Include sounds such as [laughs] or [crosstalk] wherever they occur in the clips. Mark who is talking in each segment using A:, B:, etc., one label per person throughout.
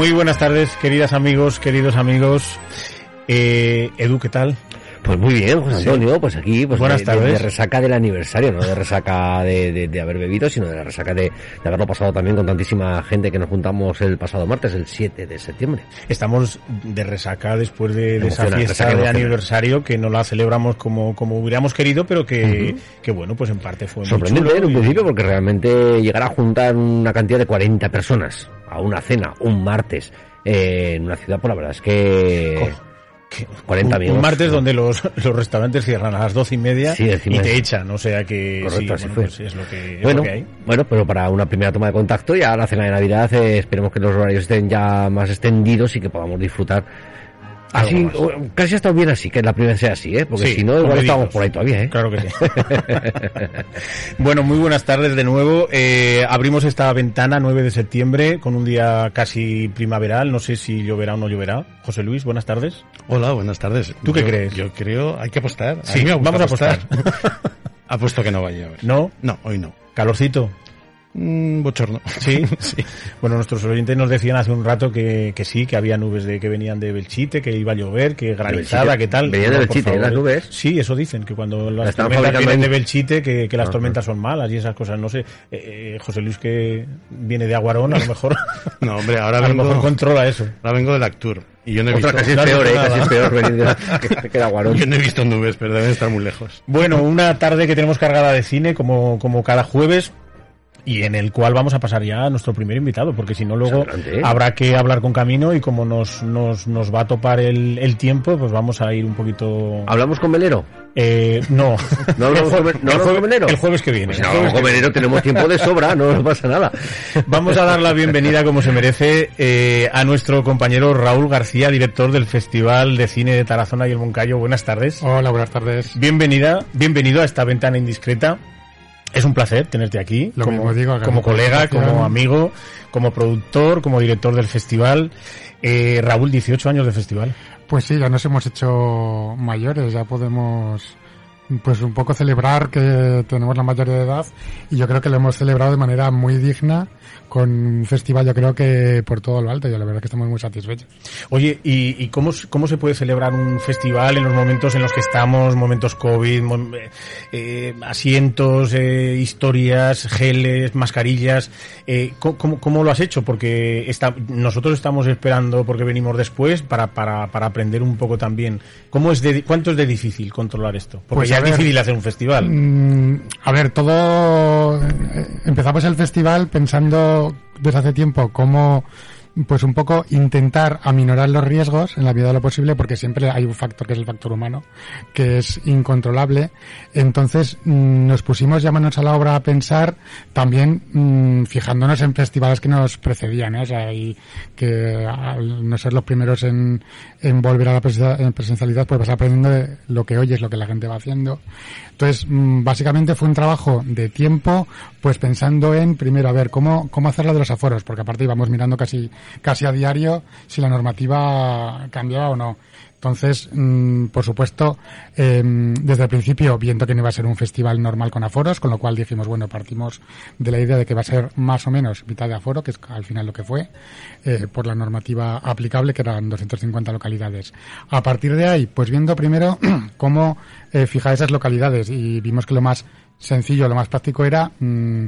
A: Muy buenas tardes, queridas amigos, queridos amigos. Eh, Edu, ¿qué tal?
B: Pues muy bien, José Antonio, pues aquí pues
A: Buenas
B: de,
A: tardes.
B: de- de resaca del aniversario, no de resaca de, de- de haber bebido, sino de la resaca de, de haberlo pasado también con tantísima gente que nos juntamos el pasado martes, el 7 de septiembre.
A: Estamos de resaca después de, esa fiesta de
B: emocional.
A: aniversario que no la celebramos como, como hubiéramos querido, pero que, que bueno, pues en parte fue muy
B: Sorprendente
A: chulo
B: en un principio porque realmente llegar a juntar una cantidad de 40 personas a una cena un martes eh, en una ciudad, pues la verdad es que...
A: que-
B: 40
A: un, martes donde los, los restaurantes cierran a las doce y media
B: Sí,
A: y te echan, o sea que
B: Correcto,
A: sí,
B: así
A: bueno,
B: fue.
A: pues es lo que, es
B: Bueno,
A: lo que hay.
B: bueno, pero para una primera toma de contacto ya la cena de Navidad eh, esperemos que los horarios estén ya más extendidos y que podamos disfrutar. Así, casi ha estado bien así, que la primera sea así, ¿eh? Porque
A: Sí,
B: si no, igual estábamos por ahí todavía, ¿eh?
A: Claro que sí. [laughs] bueno, muy buenas tardes de nuevo. Eh, abrimos esta ventana 9 de septiembre con un día casi primaveral. No sé si lloverá o no lloverá. José Luis, buenas tardes.
C: Hola, buenas tardes.
A: ¿Tú qué
C: Yo-
A: crees?
C: Yo creo, hay que apostar. A
A: Sí,
C: mí me gusta
A: vamos a apostar. [laughs]
C: Apuesto que no vaya a llover.
A: ¿No?
C: No, hoy no.
A: ¿Calorcito?
C: Mm, bochorno. [laughs]
A: Sí, [laughs] sí. Bueno, nuestros oyentes nos decían hace un rato que, que sí, que había nubes de que venían de Belchite, que iba a llover, que granizada, que tal.
B: ¿Venían de
A: No,
B: Belchite,
A: favor,
B: las
A: ¿eh?
B: nubes?
A: Sí, eso dicen, que cuando las tormentas vienen de. Belchite, que, que las
B: Ajá.
A: tormentas son malas y esas cosas. No sé, eh, eh, José Luis que viene de Aguarón, a lo mejor, [laughs]
C: No, hombre, ahora
A: a lo mejor controla eso.
C: ahora vengo del Actur. Y yo no he
B: Otra
C: visto,
B: casi es peor, ¿eh? Casi es peor venir de que, que de Aguarón.
C: yo no he visto nubes, pero deben estar muy lejos.
A: Bueno, una tarde que tenemos cargada de cine, como, como cada jueves. Y en el cual vamos a pasar ya a nuestro primer invitado, porque si no luego
B: ¿eh?
A: habrá que hablar con Camino y como nos, nos, nos va a topar el, el tiempo, pues vamos a ir un poquito...
B: ¿Hablamos con Melero?
A: Eh, no. [laughs]
B: ¿No hablamos
A: el,
B: con- [laughs] no
A: el
B: hablamos
A: jue-
B: con Melero?
A: el jueves que viene.
B: Pues no,
A: jueves
B: con
A: que viene.
B: Melero tenemos tiempo de sobra, no nos pasa nada.
A: Vamos a dar la bienvenida, como se merece, eh, a nuestro compañero Raúl García, director del Festival de Cine de Tarazona y el Moncayo. Buenas tardes.
D: Hola, buenas tardes.
A: Bienvenida, bienvenido a esta ventana indiscreta. Es un placer tenerte aquí,
D: Lo
A: como,
D: digo,
A: como colega, como amigo, como productor, como director del festival. Eh, Raúl, 18 años de festival.
D: Pues sí, ya nos hemos hecho mayores, ya podemos pues un poco celebrar que tenemos la mayoría de edad y yo creo que lo hemos celebrado de manera muy digna con un festival yo creo que por todo lo alto y la verdad que estamos muy satisfechos.
A: Oye, ¿y, y cómo, cómo se puede celebrar un festival en los momentos en los que estamos, momentos COVID, mom- eh, eh, asientos, eh, historias, geles, mascarillas? Eh, ¿cómo, cómo, lo has hecho? Porque está, nosotros estamos esperando, porque venimos después, para, para, para aprender un poco también. ¿Cómo es de, ¿Cuánto es de difícil controlar esto? Porque
D: Pues,
A: ya es
D: ver,
A: difícil hacer un festival.
D: Mm, a ver, todo eh, empezamos el festival pensando desde hace tiempo cómo pues un poco intentar aminorar los riesgos en la medida de lo posible porque siempre hay un factor que es el factor humano que es incontrolable entonces mm, nos pusimos ya manos a la obra a pensar también mm, fijándonos en festivales que nos precedían ¿eh? o sea y que al no ser los primeros en, en volver a la presen- en presencialidad pues vas aprendiendo de lo que oyes lo que la gente va haciendo entonces, mm, básicamente fue un trabajo de tiempo, pues pensando en, primero, a ver, cómo, cómo hacerlo de los aforos, porque aparte íbamos mirando casi, casi a diario si la normativa cambiaba o no. Entonces, mm, por supuesto, eh, desde el principio, viendo que no iba a ser un festival normal con aforos, con lo cual dijimos, bueno, partimos de la idea de que va a ser más o menos mitad de aforo, que es al final lo que fue, eh, por la normativa aplicable, que eran 250 localidades. A partir de ahí, pues viendo primero [clears throat] cómo eh, fijar esas localidades y vimos que lo más sencillo, lo más práctico era mm,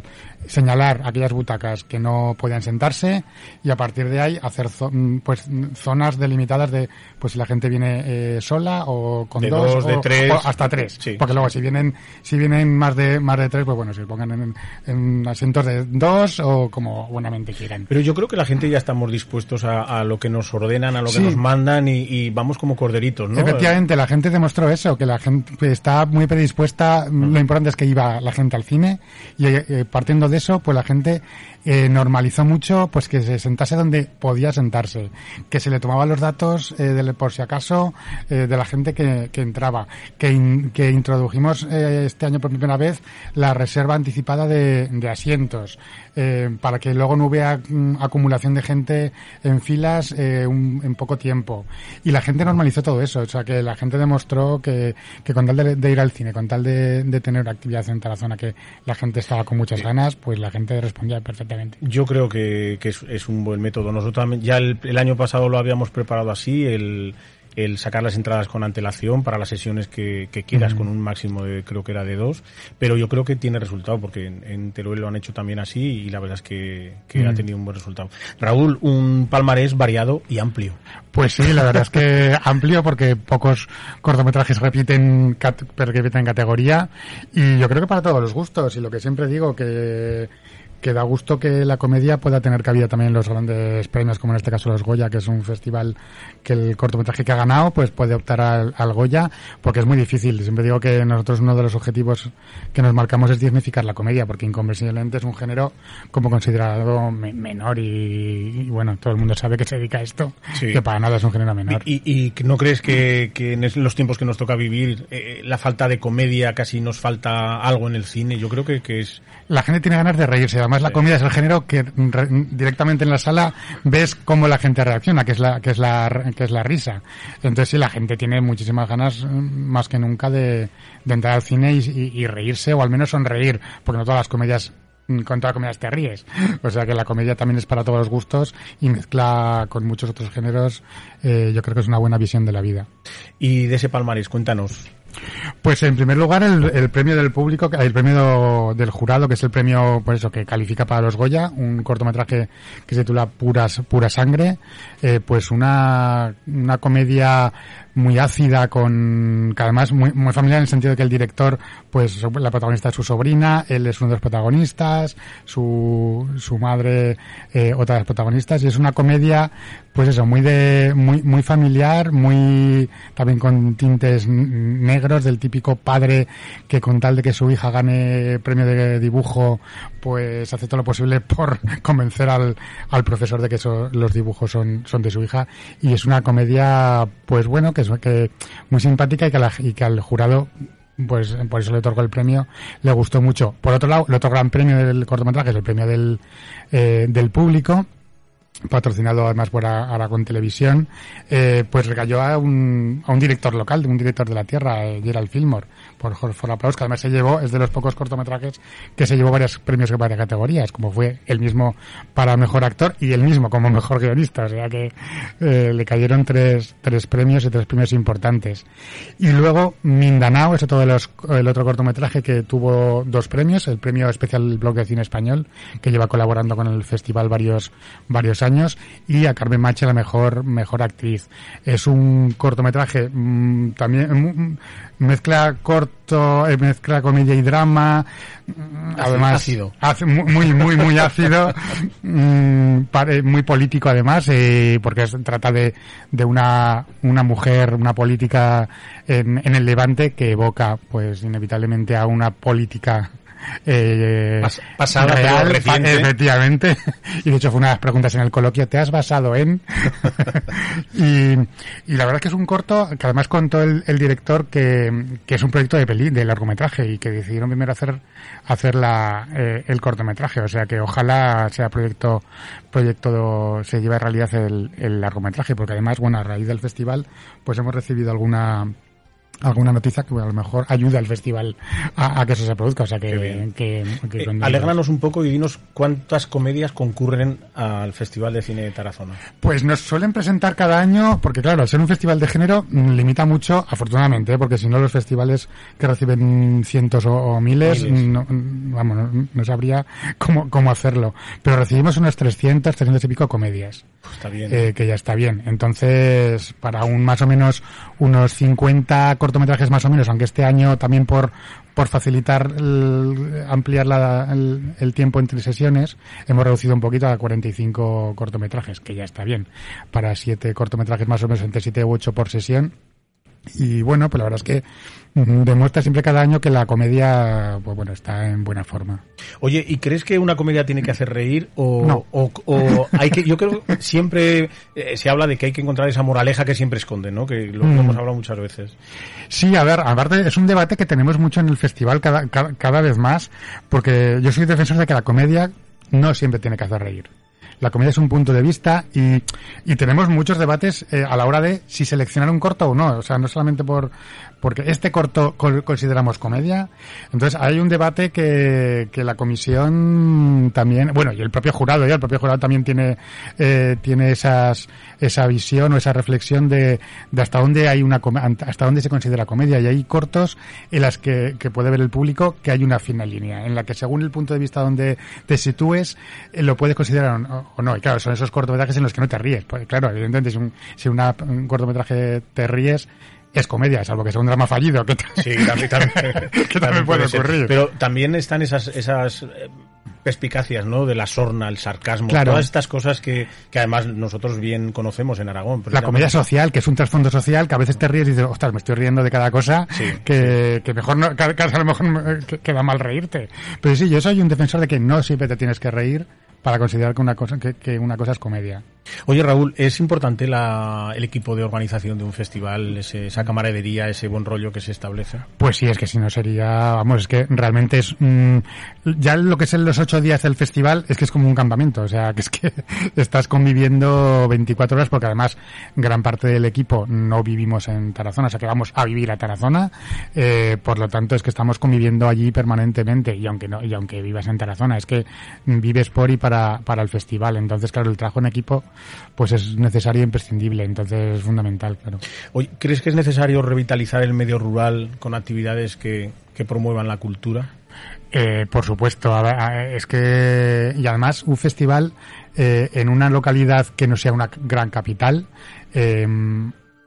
D: señalar aquellas butacas que no podían sentarse y a partir de ahí hacer zo- mm, pues zonas delimitadas de pues si la gente viene eh, sola o con
A: De
D: dos,
A: dos, de
D: o-
A: tres.
D: o hasta tres
A: Sí.
D: porque luego si vienen si vienen más de más de tres pues bueno se pongan en, en asientos de dos o como buenamente quieran
A: Pero yo creo que la gente ya estamos dispuestos a, a lo que nos ordenan, a lo que nos mandan y, y vamos como corderitos, ¿no?
D: Efectivamente, la gente demostró eso, que la gente está muy predispuesta. Lo importante es que iba la gente al cine y eh, partiendo de eso, pues la gente eh, normalizó mucho pues que se sentase donde podía sentarse, que se le tomaban los datos eh, de- por si acaso eh, de la gente que, que entraba, que, in- que introdujimos eh, este año por primera vez la reserva anticipada de, de asientos eh, para que luego no hubiera mm, acumulación de gente en filas un- en poco tiempo. Y la gente normalizó todo eso, o sea que la gente demostró que, que con tal de, de ir al cine, con tal de, de tener actividad en la zona que la gente estaba con muchas ganas, pues la gente respondía perfectamente.
A: Yo creo que, que es, es un buen método. Nosotros también, ya el, el año pasado lo habíamos preparado así, el, el sacar las entradas con antelación para las sesiones que, que quieras, con un máximo de, creo que era de dos, pero yo creo que tiene resultado, porque en, en Teruel lo han hecho también así y la verdad es que, que ha tenido un buen resultado. Raúl, un palmarés variado y amplio.
D: Pues sí, la verdad es que [laughs] amplio porque pocos cortometrajes repiten, repiten categoría y yo creo que para todos los gustos y lo que siempre digo que que da gusto que la comedia pueda tener cabida también en los grandes premios, como en este caso los Goya, que es un festival que el cortometraje que ha ganado pues puede optar al, al Goya, porque es muy difícil. Siempre digo que nosotros uno de los objetivos que nos marcamos es dignificar la comedia, porque inconvenientemente es un género como considerado me- menor y, y, bueno, todo el mundo sabe que se dedica a esto,
A: Sí.
D: que para nada es un género menor.
A: ¿Y, y, no crees que, que en los tiempos que nos toca vivir, eh, la falta de comedia casi nos falta algo en el cine? Yo creo que, que es...
D: la gente tiene ganas de reírse. Además, la comedia es el género que re- directamente en la sala ves cómo la gente reacciona, que es la, que es la, que es la risa. Entonces, sí, la gente tiene muchísimas ganas, mm, más que nunca, de, de entrar al cine y, y- y reírse, o al menos sonreír, porque no todas las comedias mm, con todas las comedias te ríes. O sea que la comedia también es para todos los gustos y mezcla con muchos otros géneros. eh, yo creo que es una buena visión de la vida.
A: Y de ese palmarés, cuéntanos.
D: Pues en primer lugar el, premio del público, el premio del jurado, que es el premio, por eso, que califica para los Goya, un cortometraje que se titula Puras, Pura Sangre, eh, pues una, una comedia muy ácida con, que además muy, muy familiar en el sentido de que el director, pues la protagonista es su sobrina, él es uno de los protagonistas, su, su madre, eh, otra de las protagonistas, y es una comedia, pues eso, muy de, muy, muy familiar, muy, también con tintes n- del típico padre que con tal de que su hija gane premio de dibujo, pues hace todo lo posible por [laughs] convencer al, al profesor de que los dibujos son, son de su hija. Y es una comedia, pues bueno, que es que muy simpática y que, la- y que al jurado pues por eso le otorgó el premio, le gustó mucho. Por otro lado, el otro gran premio del cortometraje es el premio del, eh, del público, patrocinado además por Aragón Televisión, eh, pues recayó a un, a un director local, de un director de la tierra, eh, Gerald Fillmore, por Jorge Aplaus, que además se llevó, es de los pocos cortometrajes que se llevó varios premios en varias categorías, como fue el mismo para mejor actor y el mismo como mejor guionista, o sea que eh, le cayeron tres, tres premios y tres premios importantes. Y luego Mindanao es otro de los, el otro cortometraje que tuvo dos premios, el premio especial del blog de cine español, que lleva colaborando con el festival varios, varios años, y a Carmen Mache la mejor, mejor actriz. Es un cortometraje mm, también, mm, mezcla corto, eh, mezcla comedia y drama, mm, además,
A: ácido.
D: muy, muy, muy ácido, [laughs] mm, pare- muy político además, eh, porque es- trata de, de una, una mujer, una política en, en el Levante que evoca, pues, inevitablemente a una política eh,
A: Pas- pasada, pero
D: real,
A: reciente.
D: efectivamente. Y de hecho fue una de las preguntas en el coloquio, ¿te has basado en? [laughs] y, y la verdad es que es un corto que además contó el, el director que, que es un proyecto de peli, de largometraje y que decidieron primero hacer, hacer la, eh, el cortometraje. O sea que ojalá sea proyecto, proyecto, se lleve a realidad el, el largometraje porque además, bueno, a raíz del festival pues hemos recibido alguna alguna noticia que a lo mejor ayude al festival a, a que eso se produzca. O sea, que, que, que
A: Eh, alégranos un poco y dinos cuántas comedias concurren al Festival de Cine de Tarazona.
D: Pues nos suelen presentar cada año, porque claro, al ser un festival de género, mm, limita mucho, afortunadamente, ¿eh? porque si no los festivales que reciben cientos o, o miles,
A: Miles.
D: No, vamos, no, no sabría cómo, cómo hacerlo. Pero recibimos unas 300, 300 y pico comedias.
A: Pues está bien.
D: eh, que ya está bien. Entonces, para un más o menos unos 50 cortometrajes más o menos, aunque este año también por por facilitar el- ampliar la- el, tiempo entre sesiones, hemos reducido un poquito a 45 cortometrajes, que ya está bien. Para siete cortometrajes más o menos entre 7 u 8 por sesión. Y bueno, pues la verdad es que mm, demuestra siempre cada año que la comedia, pues bueno, está en buena forma.
A: Oye, ¿y crees que una comedia tiene que hacer reír o,
D: No.
A: o, o hay que yo creo que siempre eh, se habla de que hay que encontrar esa moraleja que siempre esconde, ¿no? Que lo, lo
D: Mm.
A: hemos hablado muchas veces.
D: Sí, a ver, aparte es un debate que tenemos mucho en el festival cada, cada, cada vez más, porque yo soy defensor de que la comedia no siempre tiene que hacer reír. La comedia es un punto de vista y, y tenemos muchos debates eh, a la hora de si seleccionar un corto o no. O sea, no solamente por porque este corto consideramos comedia. Entonces hay un debate que, que la comisión también, bueno, y el propio jurado, ya el propio jurado también tiene eh, tiene esas esa visión o esa reflexión de, de hasta dónde hay una hasta dónde se considera comedia y hay cortos en las que, que puede ver el público que hay una fina línea en la que según el punto de vista donde te sitúes eh, lo puedes considerar o no. y claro son esos cortometrajes en los que no te ríes pues claro evidentemente si un, si una, un cortometraje te ríes es comedia, salvo que sea un drama fallido, que,
A: Sí, también, también, [laughs]
D: que también puede ocurrir.
A: Pero también están esas, esas eh, perspicacias, ¿no? De la sorna, el sarcasmo,
D: Claro.
A: todas estas cosas que, que además nosotros bien conocemos en Aragón.
D: La comedia social, que es un trasfondo social, que a veces te ríes y dices, ostras, me estoy riendo de cada cosa,
A: Sí,
D: que, que mejor no, que, a lo mejor me- que- queda mal reírte. Pero sí, yo soy un defensor de que no siempre te tienes que reír para considerar que una cosa, que, que una cosa es comedia.
A: Oye, Raúl, ¿es importante la, el equipo de organización de un festival, ese- esa camaradería, ese buen rollo que se establece?
D: Pues sí, es que si no sería, vamos, es que realmente es, mm, ya lo que es en los ocho días del festival es que es como un campamento, o sea, que es que [laughs] estás conviviendo 24 horas porque además gran parte del equipo no vivimos en Tarazona, o sea que vamos a vivir a Tarazona, eh, por lo tanto es que estamos conviviendo allí permanentemente y aunque no, y aunque vivas en Tarazona, es que vives por y para, para el festival, entonces claro, el trabajo en equipo pues es necesario e imprescindible, entonces es fundamental, claro.
A: Oye, ¿crees que es necesario revitalizar el medio rural con actividades que, que promuevan la cultura?
D: Eh, por supuesto, a ver, a- es que y además un festival eh, en una localidad que no sea una gran capital eh,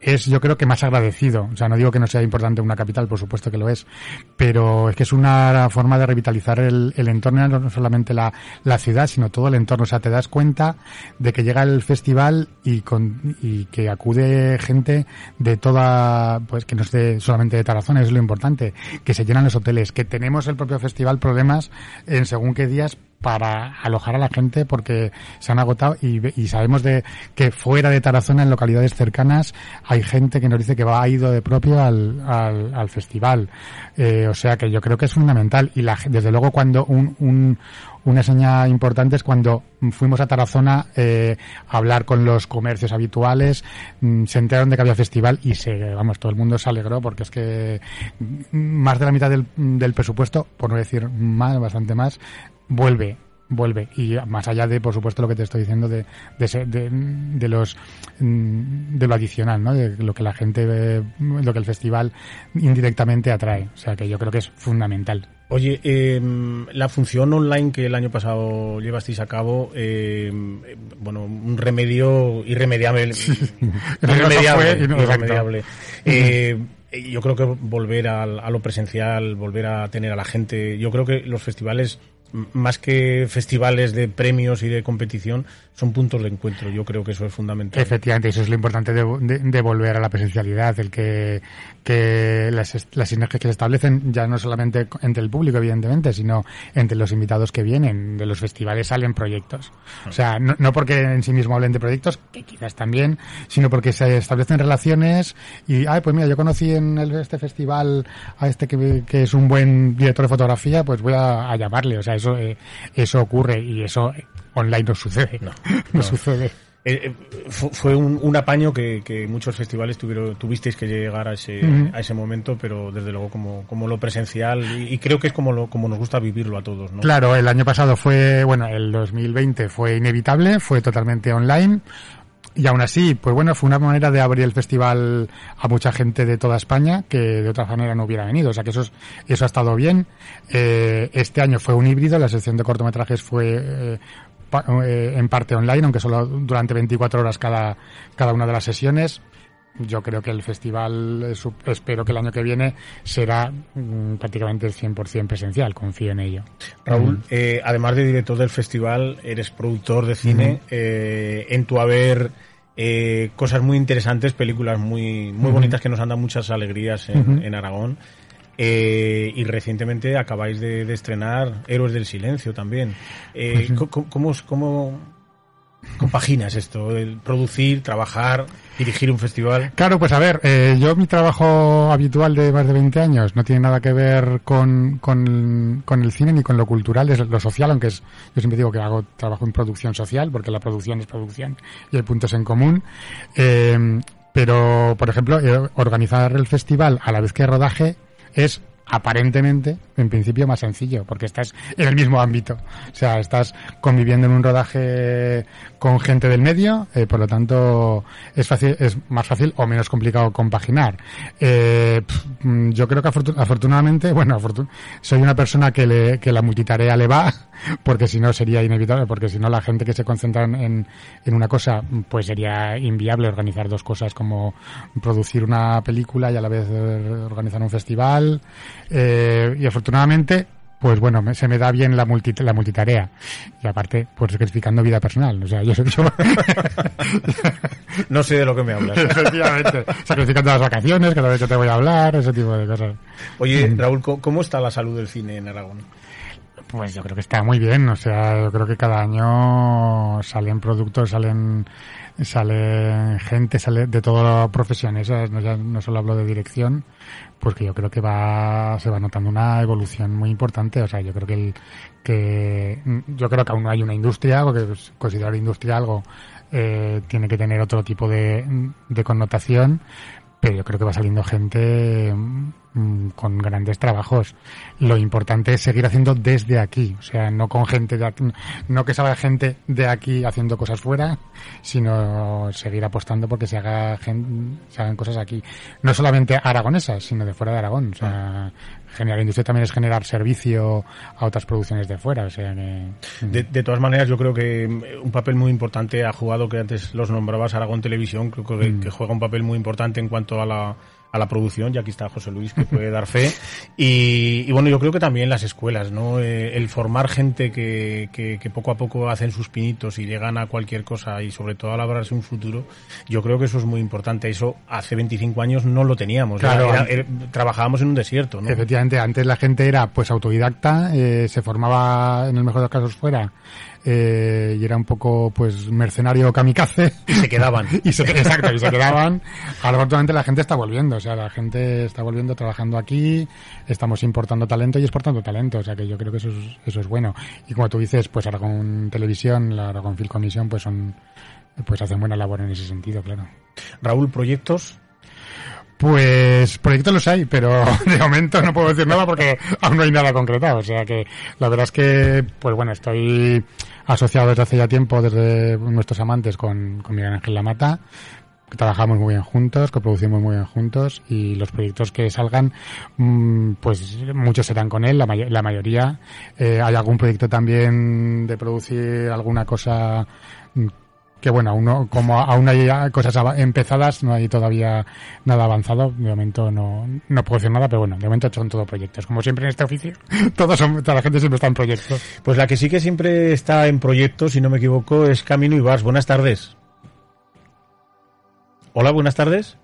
D: es yo creo que más agradecido. O sea, no digo que no sea importante una capital, por supuesto que lo es, pero es que es una forma de revitalizar el, entorno, no solamente la, la ciudad, sino todo el entorno. O sea, te das cuenta de que llega el festival y, con, y que acude gente de toda, pues que no es de, solamente de Tarazona, es lo importante, que se llenan los hoteles, que tenemos el propio festival problemas en según qué días para alojar a la gente porque se han agotado y, sabemos de que fuera de Tarazona, en localidades cercanas, hay gente que nos dice que va ha ido de propio al, al, al festival. Eh, o sea que yo creo que es fundamental y la, desde luego cuando un, un, una señal importante es cuando fuimos a Tarazona eh, a hablar con los comercios habituales, mm, se enteraron de que había festival y se, vamos, todo el mundo se alegró porque es que mm, más de la mitad del, del presupuesto, por no decir más, bastante más, vuelve vuelve y más allá de por supuesto lo que te estoy diciendo de de, ese- de, de los mm, de lo adicional no de lo que la gente ve, lo que el festival indirectamente atrae o sea que yo creo que es fundamental
A: Oye, eh, la función online que el año pasado llevasteis a cabo, eh, bueno, un remedio irremediable. [laughs] irremediable. irremediable. Eh, yo creo que volver al- a, lo presencial, volver a tener a la gente, yo creo que los festivales, más que festivales de premios y de competición, son puntos de encuentro. Yo creo que eso es fundamental.
D: Efectivamente, eso es lo importante de, volver a la presencialidad, el que, que las, las sinergias que se establecen ya no solamente entre el público, evidentemente, sino entre los invitados que vienen. De los festivales salen proyectos. O sea, no, no porque en sí mismo hablen de proyectos, que quizás también, sino porque se establecen relaciones y, ay, pues mira, yo conocí en el- este festival a este que, que es un buen director de fotografía, pues voy a, a llamarle. O sea, eso, eh, eso ocurre y eso online no sucede.
A: No, [laughs]
D: No,
A: no.
D: sucede.
A: eh, eh, fu- fue un, un apaño que, que muchos festivales tuvieron, tuvisteis que llegar a ese, a ese momento, pero desde luego como, como lo presencial y, y creo que es como, lo, como nos gusta vivirlo a todos, ¿no?
D: Claro, el año pasado fue, bueno, el 2020 fue inevitable, fue totalmente online. Y aún así, pues bueno, fue una manera de abrir el festival a mucha gente de toda España que de otra manera no hubiera venido. O sea que eso, es- eso ha estado bien. Eh, este año fue un híbrido, la sección de cortometrajes fue eh, pa- eh, en parte online, aunque solo durante 24 horas cada, cada una de las sesiones. Yo creo que el festival, eh, espero que el año que viene será mm, prácticamente el 100% presencial, confío en ello.
A: Raúl, eh, además de director del festival, eres productor de cine. eh, en tu haber, eh, cosas muy interesantes, películas muy, muy bonitas que nos han dado muchas alegrías en, en Aragón. Eh, y recientemente acabáis de, de estrenar Héroes del Silencio también. Eh, ¿cómo, cómo compaginas esto? Producir, trabajar, dirigir un festival.
D: Claro, pues a ver, eh, yo mi trabajo habitual de más de 20 años no tiene nada que ver con, con, con el cine ni con lo cultural, es lo social, aunque es, yo siempre digo que hago trabajo en producción social, porque la producción es producción y hay puntos en común. Eh, pero, por ejemplo, eh, organizar el festival a la vez que rodaje es aparentemente, en principio, más sencillo, porque estás en el mismo ámbito. O sea, estás conviviendo en un rodaje con gente del medio, eh, por lo tanto, es fácil, es más fácil o menos complicado compaginar. Eh, mm, yo creo que afortu- afortunadamente, bueno, soy una persona que, le, que la multitarea le va, [laughs] porque si no sería inevitable, porque si no la gente que se concentra en, en una cosa, pues sería inviable organizar dos cosas como producir una película y a la vez eh, organizar un festival. Eh, y afortunadamente, pues bueno, me- se me da bien la, multi- la multitarea. Y aparte, pues sacrificando vida personal. O sea, yo soy... [laughs] yo-
A: No sé de lo que me hablas.
D: Efectivamente. Sacrificando las vacaciones, cada vez que te voy a hablar, ese tipo de cosas.
A: Oye, Raúl, ¿cómo- ¿cómo está la salud del cine en Aragón?
D: Pues yo creo que está muy bien, o sea, yo creo que cada año salen productos, salen sale gente, sale de todas las profesiones, no, no solo hablo de dirección, pues que yo creo que va se va notando una evolución muy importante, o sea, yo creo que el, que yo creo que aún no hay una industria, porque considerar industria algo eh, tiene que tener otro tipo de, de connotación, pero yo creo que va saliendo gente mm, con grandes trabajos. Lo importante es seguir haciendo desde aquí, o sea, no con gente de aquí, no que salga gente de aquí haciendo cosas fuera, sino seguir apostando porque se haga gen- se hagan cosas aquí, no solamente aragonesas, sino de fuera de Aragón, o sea, generar industria también es generar servicio a otras producciones de fuera, o sea que
A: De, de todas maneras, yo creo que mm, un papel muy importante ha jugado, que antes los nombrabas, Aragón Televisión, creo que, que juega un papel muy importante en cuanto a la, a la producción, y aquí está José Luis, que puede dar fe. Y, y bueno, yo creo que también las escuelas, ¿no? Eh, el formar gente que, que, que poco a poco hacen sus pinitos y llegan a cualquier cosa y sobre todo a labrarse un futuro, yo creo que eso es muy importante. Eso hace 25 años no lo teníamos.
D: Claro.
A: era- era- trabajábamos en un desierto, ¿no?
D: Efectivamente, antes la gente era pues autodidacta, eh, se formaba en el mejor de los casos fuera eh, y era un poco pues mercenario kamikaze
A: Y se quedaban. [laughs]
D: y se, exacto, y se quedaban. Ahora actualmente la gente está volviendo, o sea, la gente está volviendo trabajando aquí, estamos importando talento y exportando talento, o sea que yo creo que eso es, eso es bueno. Y como tú dices, pues Aragón Televisión, la Aragón Film Commission, pues son, pues hacen buena labor en ese sentido, claro.
A: Raúl, proyectos.
D: Pues proyectos los hay, pero [laughs] de momento no puedo decir nada porque aún no hay nada concretado. O sea que la verdad es que, pues bueno, estoy asociado desde hace ya tiempo, desde nuestros amantes, con, con Miguel Ángel Lamata. que Trabajamos muy bien juntos, que producimos muy bien juntos y los proyectos que salgan, mm, pues muchos serán con él, la, may- la mayoría. Eh, hay algún proyecto también de producir alguna cosa mm, que bueno, aún no, como aún hay cosas empezadas, no hay todavía nada avanzado. De momento no, no puedo decir nada, pero bueno, de momento son todo proyectos. Como siempre en este oficio, [laughs] todos son, toda la gente siempre está en proyectos.
A: Pues la que sí que siempre está en proyectos, si no me equivoco, es Camino y Vars. Buenas tardes. Hola, buenas tardes.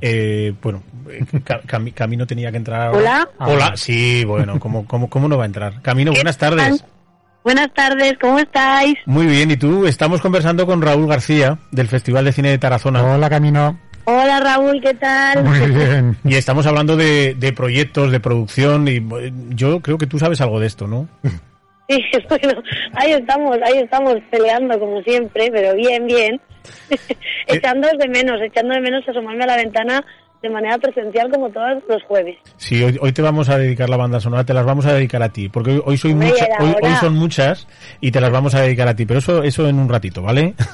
A: Eh, bueno, eh, [laughs] Ca- Cami- Camino tenía que entrar. ahora.
E: Hola.
A: Hola, sí, bueno, ¿cómo, cómo, ¿cómo no va a entrar? Camino, buenas tardes.
E: Buenas tardes, ¿cómo estáis?
A: Muy bien, ¿y tú? Estamos conversando con Raúl García del Festival de Cine de Tarazona.
D: Hola Camino.
E: Hola Raúl, ¿qué tal?
D: Muy bien.
A: Y estamos hablando de, de proyectos, de producción, y eh, yo creo que tú sabes algo de esto, ¿no?
E: Sí, [laughs] bueno, ahí estamos, ahí estamos peleando como siempre, pero bien, bien. [laughs] echando de menos, echando de menos asomarme a la ventana de manera presencial como todos los jueves.
A: Sí, hoy, hoy te vamos a dedicar la banda sonora, te las vamos a dedicar a ti, porque hoy, hoy soy mucha, hoy, hoy son muchas y te las vamos a dedicar a ti, pero eso, eso en un ratito, ¿vale? [laughs]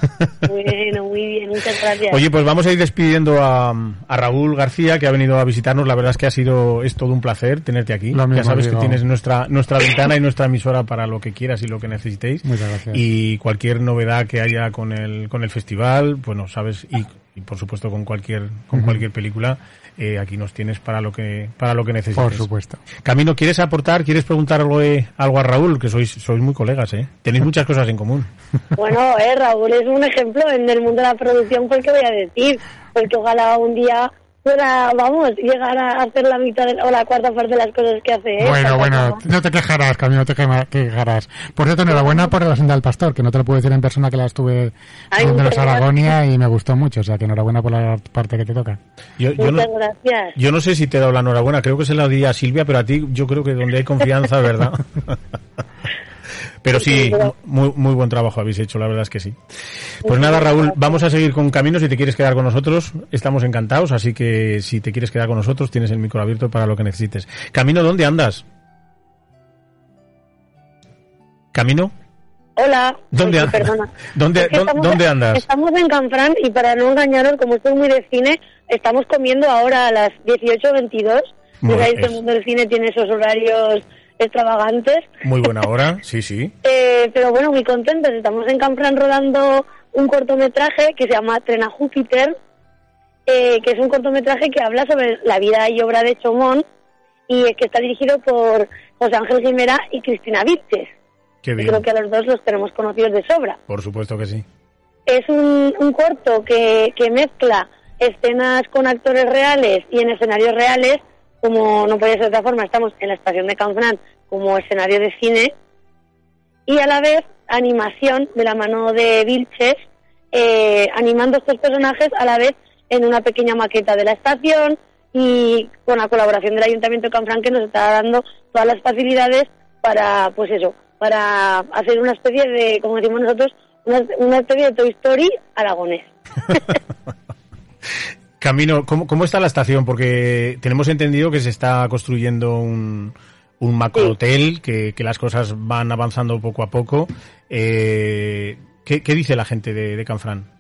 E: Bueno, muy bien, muchas gracias.
A: Oye, pues vamos a ir despidiendo a, a Raúl García, que ha venido a visitarnos. La verdad es que ha sido, es todo un placer tenerte aquí. Ya sabes que tienes nuestra, nuestra ventana y nuestra emisora para lo que quieras y lo que necesitéis.
D: Muchas gracias.
A: Y cualquier novedad que haya con el, con el festival, bueno, sabes, y, y por supuesto con cualquier, con cualquier película, eh, aquí nos tienes para lo que, para lo que necesites.
D: Por supuesto.
A: Camino, ¿quieres aportar, quieres preguntar algo, eh, algo a Raúl? Que sois, sois muy colegas, ¿eh? Tenéis muchas cosas en común. [laughs]
E: Bueno, eh, Raúl es un ejemplo en el mundo de la producción, pues qué voy a decir, porque ojalá un día pueda, vamos, llegar a hacer la mitad de- o la cuarta parte de las cosas que hace él.
D: Bueno, bueno, no te quejarás, Camilo, no te quejarás. Por cierto, enhorabuena por la senda del pastor, que no te lo puedo decir en persona que la estuve en
E: muchas
D: Aragonia y me gustó mucho, o sea que enhorabuena por la parte que te toca.
A: Yo, yo
E: Muchas
A: no,
E: gracias.
A: yo no sé si te he dado la enhorabuena, creo que se la di a Silvia, pero a ti yo creo que donde hay confianza, ¿verdad? [laughs] Pero sí, muy, muy buen trabajo habéis hecho, la verdad es que sí. Pues nada, Raúl, vamos a seguir con Camino. Si te quieres quedar con nosotros, estamos encantados. Así que si te quieres quedar con nosotros, tienes el micro abierto para lo que necesites. Camino, ¿dónde andas? ¿Camino?
E: Hola.
A: ¿Dónde, an-
E: perdona. [laughs]
A: ¿Dónde,
E: Es que estamos-
A: ¿Dónde andas?
E: Estamos en Canfrán y para no engañaros, como estoy muy de cine, estamos comiendo ahora a las 18.22.
A: Muy
E: Ya sabéis
A: bien,
E: que el
A: es-
E: mundo del cine tiene esos horarios extravagantes.
A: Muy buena hora, [laughs] sí, sí.
E: Eh, pero bueno, muy contentos. Estamos en Canfrán rodando un cortometraje que se llama Tren a Júpiter, eh, que es un cortometraje que habla sobre la vida y obra de Chomón y es que está dirigido por José Ángel Guimera y Cristina Vitches.
A: Qué bien.
E: Creo que a los dos los tenemos conocidos de sobra.
A: Por supuesto que sí.
E: Es un, un corto que, que mezcla escenas con actores reales y en escenarios reales, como no podía ser de otra forma, estamos en la estación de Canfrán como escenario de cine, y a la vez animación de la mano de Vilches, eh, animando estos personajes a la vez en una pequeña maqueta de la estación y con la colaboración del Ayuntamiento de Canfrán que nos está dando todas las facilidades para, pues eso, para hacer una especie de, como decimos nosotros, una, una especie de Toy Story aragonés. [laughs]
A: Camino, ¿cómo, ¿cómo está la estación? Porque tenemos entendido que se está construyendo un, un macro hotel, que, que las cosas van avanzando poco a poco. Eh, ¿qué, qué dice la gente de, de Canfrán?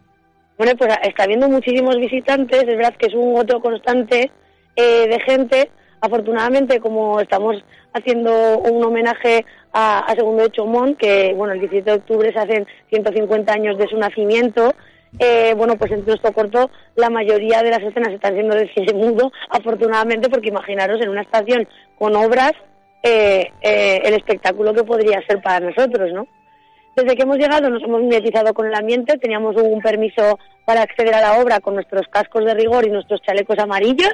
E: Bueno, pues está habiendo muchísimos visitantes, es verdad que es un goteo constante eh, de gente. Afortunadamente, como estamos haciendo un homenaje a, a Segundo de Chomón, que bueno, el 17 de octubre se hacen 150 años de su nacimiento, eh, bueno, pues en nuestro corto la mayoría de las escenas están siendo de cine mudo, afortunadamente, porque imaginaros en una estación con obras eh, eh, el espectáculo que podría ser para nosotros, ¿no? Desde que hemos llegado nos hemos mimetizado con el ambiente, teníamos un permiso para acceder a la obra con nuestros cascos de rigor y nuestros chalecos amarillos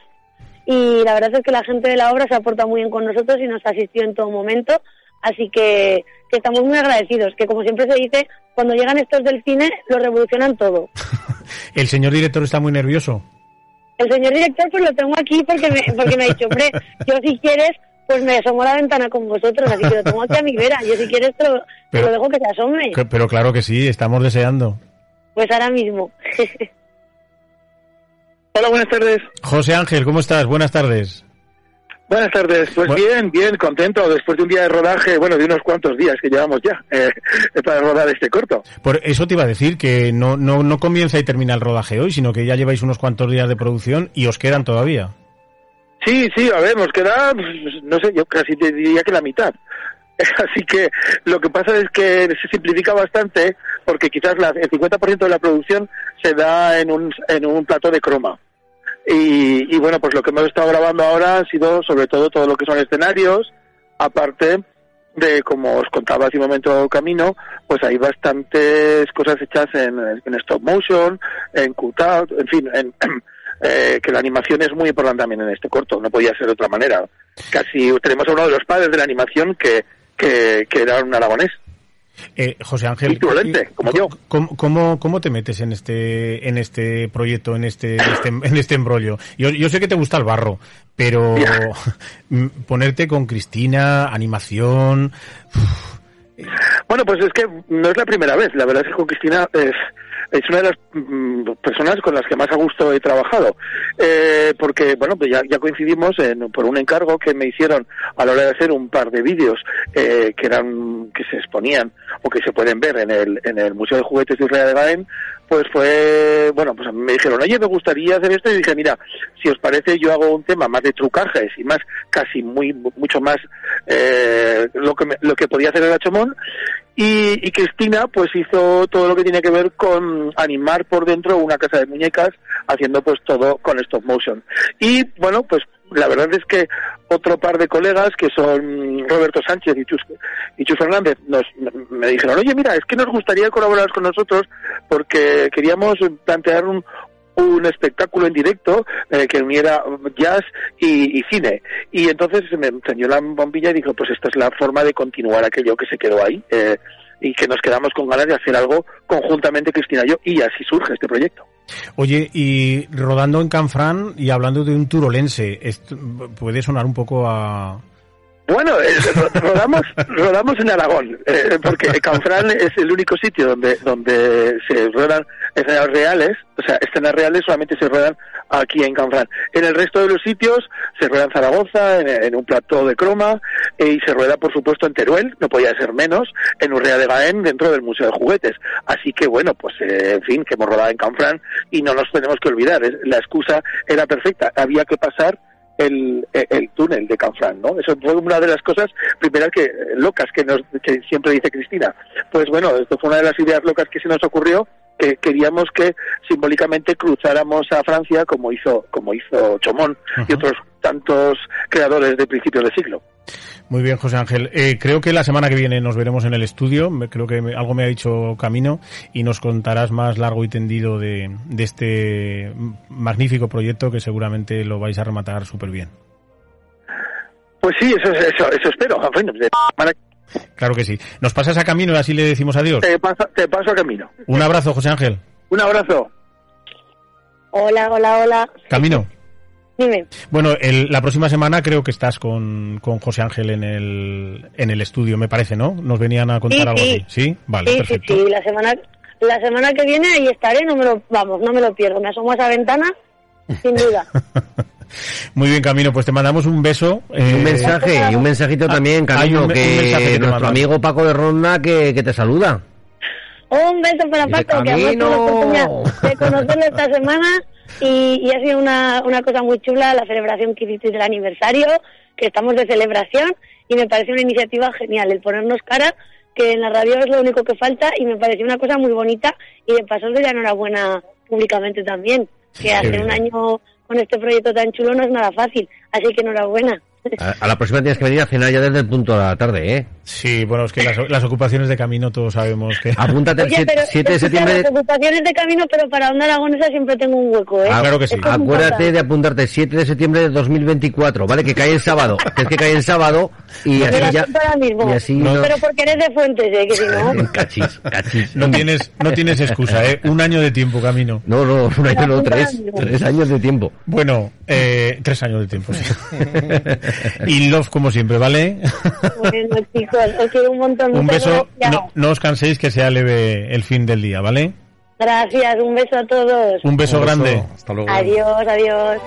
E: y la verdad es que la gente de la obra se ha portado muy bien con nosotros y nos ha asistido en todo momento, así que, que estamos muy agradecidos, que como siempre se dice, cuando llegan estos del cine lo revolucionan todo. [laughs]
A: ¿El señor director está muy nervioso?
E: El señor director pues lo tengo aquí porque me, porque me ha dicho, hombre, yo si quieres pues me asomo a la ventana con vosotros, así que lo tengo aquí a mi vera, yo si quieres te lo, te
A: Pero-
E: lo dejo que se asome,
A: Que- Pero claro que sí, estamos deseando.
E: pues ahora mismo. [laughs]
F: Hola, buenas tardes.
A: José Ángel, ¿cómo estás? Buenas tardes.
F: Buenas tardes. Pues bien, bien, contento después de un día de rodaje, bueno, de unos cuantos días que llevamos ya [laughs] eh, para rodar este corto.
A: Por eso te iba a decir que no, no, no comienza y termina el rodaje hoy, sino que ya lleváis unos cuantos días de producción y os quedan todavía.
F: Sí, sí, a ver, nos queda, pues, no sé, yo casi te diría que la mitad. [laughs] Así que lo que pasa es que se simplifica bastante porque quizás la- el 50% de la producción se da en un, en un plato de croma. Y, y bueno, pues lo que hemos estado grabando ahora ha sido sobre todo todo lo que son escenarios, aparte de, como os contaba hace un momento Camino, pues hay bastantes cosas hechas en, stop motion, en cutout, en fin, en, [clears throat] eh, que la animación es muy importante también en este corto, no podía ser de otra manera. Casi tenemos a uno de los padres de la animación que, que, que era un aragonés.
A: Eh, José Ángel,
F: como yo.
A: ¿cómo, cómo, cómo te metes en este, en este proyecto, en este, en este, en este embrollo? Yo, yo sé que te gusta el barro, pero [laughs] ponerte con Cristina, animación,
F: Bueno, pues es que no es la primera vez. La verdad es que con Cristina es, es una de las mm, personas con las que más a gusto he trabajado. Eh, porque, bueno, pues ya, ya coincidimos en, por un encargo que me hicieron a la hora de hacer un par de vídeos eh, que eran que se exponían o que se pueden ver en el, en el Museo de Juguetes de Israel de Gaen pues fue, bueno, pues me dijeron, oye, me gustaría hacer esto, y dije, mira, si os parece, yo hago un tema más de trucajes y más, casi muy, mucho más, eh, lo que, me- lo que podía hacer el Achomón, y, y Cristina, pues hizo todo lo que tiene que ver con animar por dentro una casa de muñecas, haciendo pues todo con stop motion. Y, bueno, pues la verdad es que otro par de colegas que son Roberto Sánchez y Chus, y Chus Fernández nos, me dijeron, oye, mira, es que nos gustaría colaborar con nosotros porque queríamos plantear un, un espectáculo en directo eh, que uniera jazz y, cine. Y entonces me encendió la bombilla y dijo, pues esta es la forma de continuar aquello que se quedó ahí. eh, y que nos quedamos con ganas de hacer algo conjuntamente Cristina y yo, y así surge este proyecto.
A: Oye, y rodando en Canfrán y hablando de un turolense, puede sonar un poco a...
F: Bueno, eh, ro- rodamos, rodamos en Aragón, eh, porque Canfrán es el único sitio donde, donde se ruedan escenas reales, o sea, escenas reales solamente se ruedan aquí en Canfrán. En el resto de los sitios se rueda en Zaragoza, en, un plató de croma, eh, y se rueda, por supuesto, en Teruel, no podía ser menos, en Urrea de Gaén, dentro del Museo de Juguetes. Así que, bueno, pues, eh, en fin, que hemos rodado en Canfrán y no nos tenemos que olvidar, la excusa era perfecta, había que pasar el, el túnel de Canfrán, ¿no? Eso fue una de las cosas primeras que locas que nos que siempre dice Cristina. Pues bueno, esto fue una de las ideas locas que se nos ocurrió que queríamos que simbólicamente cruzáramos a Francia como hizo como hizo Chomón y otros tantos creadores de principios de siglo.
A: Muy bien, José Ángel. Eh, creo que la semana que viene nos veremos en el estudio. Me- Creo que me- algo me ha dicho Camino y nos contarás más largo y tendido de, de este magnífico proyecto que seguramente lo vais a rematar súper bien.
F: Pues sí, eso eso, eso espero. De-
A: Claro que sí. Nos pasas a Camino y así le decimos adiós.
F: te, paso, te paso a camino.
A: Un abrazo, José Ángel.
F: Un abrazo.
E: Hola, hola, hola.
A: Camino.
E: Dime.
A: Bueno, el- la próxima semana creo que estás con, con José Ángel en el, en el estudio, me parece, ¿no? Nos venían a contar
E: Sí,
A: algo
E: sí.
A: así. ¿Sí? Vale,
E: sí,
A: perfecto.
E: sí, sí. La semana, la semana que viene ahí estaré, no me lo, vamos, no me lo pierdo. Me asomo a esa ventana, sin duda. [laughs]
A: Muy bien, Camino, pues te mandamos un beso.
B: Y un
A: eh,
B: mensaje, y un mensajito
A: ah,
B: también, Camino,
A: un
B: que,
A: un que
B: nuestro amigo Paco de Ronda que, que te saluda.
E: Un beso para Paco, que hemos tenido la oportunidad de conocerlo esta [laughs] semana y, y ha sido una, una cosa muy chula la celebración que hicisteis del aniversario, que estamos de celebración y me parece una iniciativa genial el ponernos cara, que en la radio es lo único que falta y me pareció una cosa muy bonita y de paso doy la enhorabuena públicamente también, que hacer
A: bien.
E: un año con este proyecto tan chulo no es nada fácil, así que enhorabuena.
B: A, a la próxima tienes que venir a cenar ya desde el punto de la tarde, ¿eh?
A: Sí, bueno, es que las, las ocupaciones de Camino todos sabemos que...
B: Apúntate el
E: Oye, pero
B: 7 de septiembre.
E: las ocupaciones de camino, pero para Onda Aragonesa siempre tengo un hueco, ¿eh?
A: Ah, claro que sí.
E: Esto
B: Acuérdate de apuntarte 7 de septiembre de 2024, ¿vale? Que cae el sábado. que es que cae el sábado y así ya.
E: mismo.
B: Y así
A: No,
B: no-
E: Pero porque eres de Fuentes, ¿eh? Que si no... [laughs]
B: Cachis, cachis.
A: No tienes, no tienes excusa, ¿eh? Un año de tiempo, Camino.
B: No, no, un año no, tres. Tres años de tiempo.
A: Bueno, eh, tres años de tiempo, sí. [laughs] y love como siempre, ¿vale?
E: Bueno, chicos, os quiero un montón.
A: Un beso,
E: gracias.
A: no, no os canséis que sea leve el fin del día, ¿vale?
E: Gracias, un beso a todos.
A: Un beso grande.
C: Hasta luego.
E: Adiós, adiós.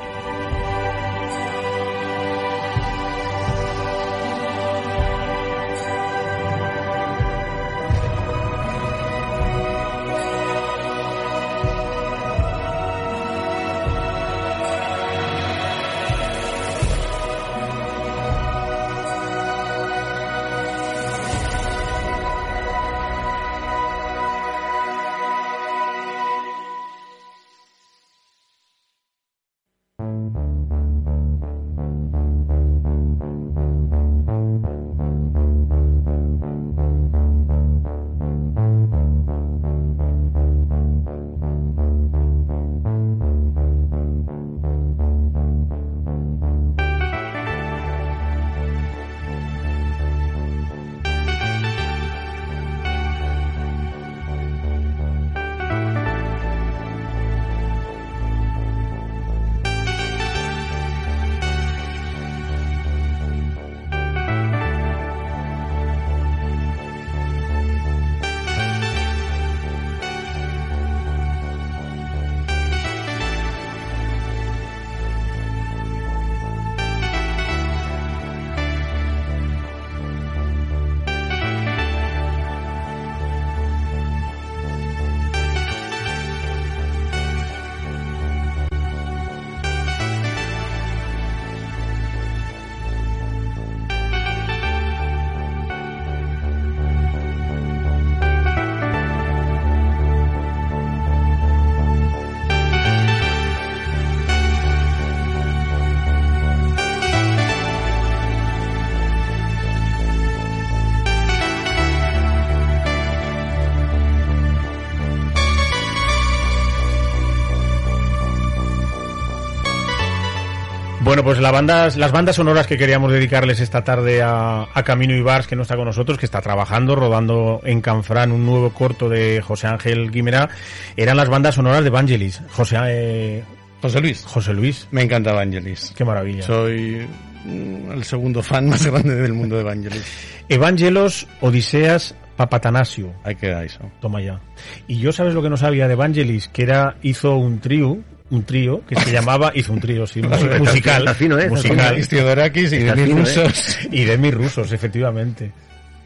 A: Bueno, pues la bandas, las bandas sonoras que queríamos dedicarles esta tarde a, a Camino Ibars, que no está con nosotros, que está trabajando, rodando en Canfrán un nuevo corto de José Ángel Guimerá, eran las bandas sonoras de Vangelis. José, eh,
C: José Luis.
A: José Luis,
C: Me encanta Evangelis.
A: qué maravilla.
C: Soy mm, el segundo fan [laughs] más grande del mundo de Evangelis.
A: Evangelos, Odiseas, Papatanasio.
C: Ahí queda eso.
A: Toma ya. Y yo sabes lo que no sabía de Vangelis, que era, hizo un trío, un trío, que se llamaba, hizo un trío, sí, [laughs] musical,
B: ¿eh?
A: Musical,
C: Y Theodorakis y Demis
B: ¿eh?
C: Roussos.
A: y de mis rusos, efectivamente.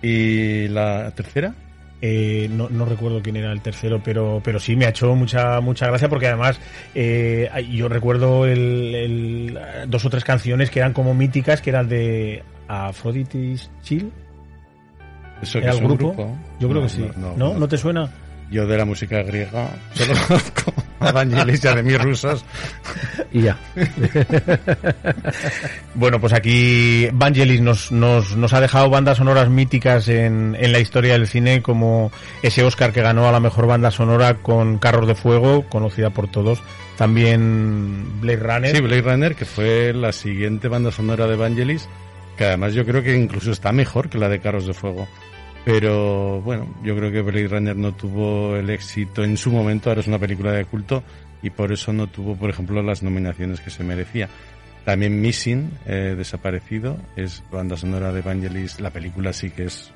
C: ¿Y la tercera?
A: Eh, no, no recuerdo quién era el tercero, pero, pero sí me ha hecho mucha, mucha gracia porque además eh, yo recuerdo el, el- dos o tres canciones que eran como míticas, que eran de Aphrodite's Chill,
C: ¿Eso que
A: era
C: es
A: el
C: un
A: grupo. Yo creo
C: No,
A: que sí.
C: no,
A: No,
C: no,
A: no, te suena?
C: Yo de la música griega solo [laughs] conozco [laughs] a Evangelis y a Demis Rusos.
B: Y ya. [laughs]
A: Bueno, pues aquí Vangelis nos, nos, nos ha dejado bandas sonoras míticas en, en la historia del cine, como ese Oscar que ganó a la mejor banda sonora con Carros de Fuego, conocida por todos. También Blade Runner.
C: Sí, Blade Runner, que fue la siguiente banda sonora de Evangelis, que además yo creo que incluso está mejor que la de Carros de Fuego. Pero bueno, yo creo que Blade Runner no tuvo el éxito en su momento, ahora es una película de culto y por eso no tuvo, por ejemplo, las nominaciones que se merecía. También Missing, eh, desaparecido, es banda sonora de Evangelis. La película sí que es,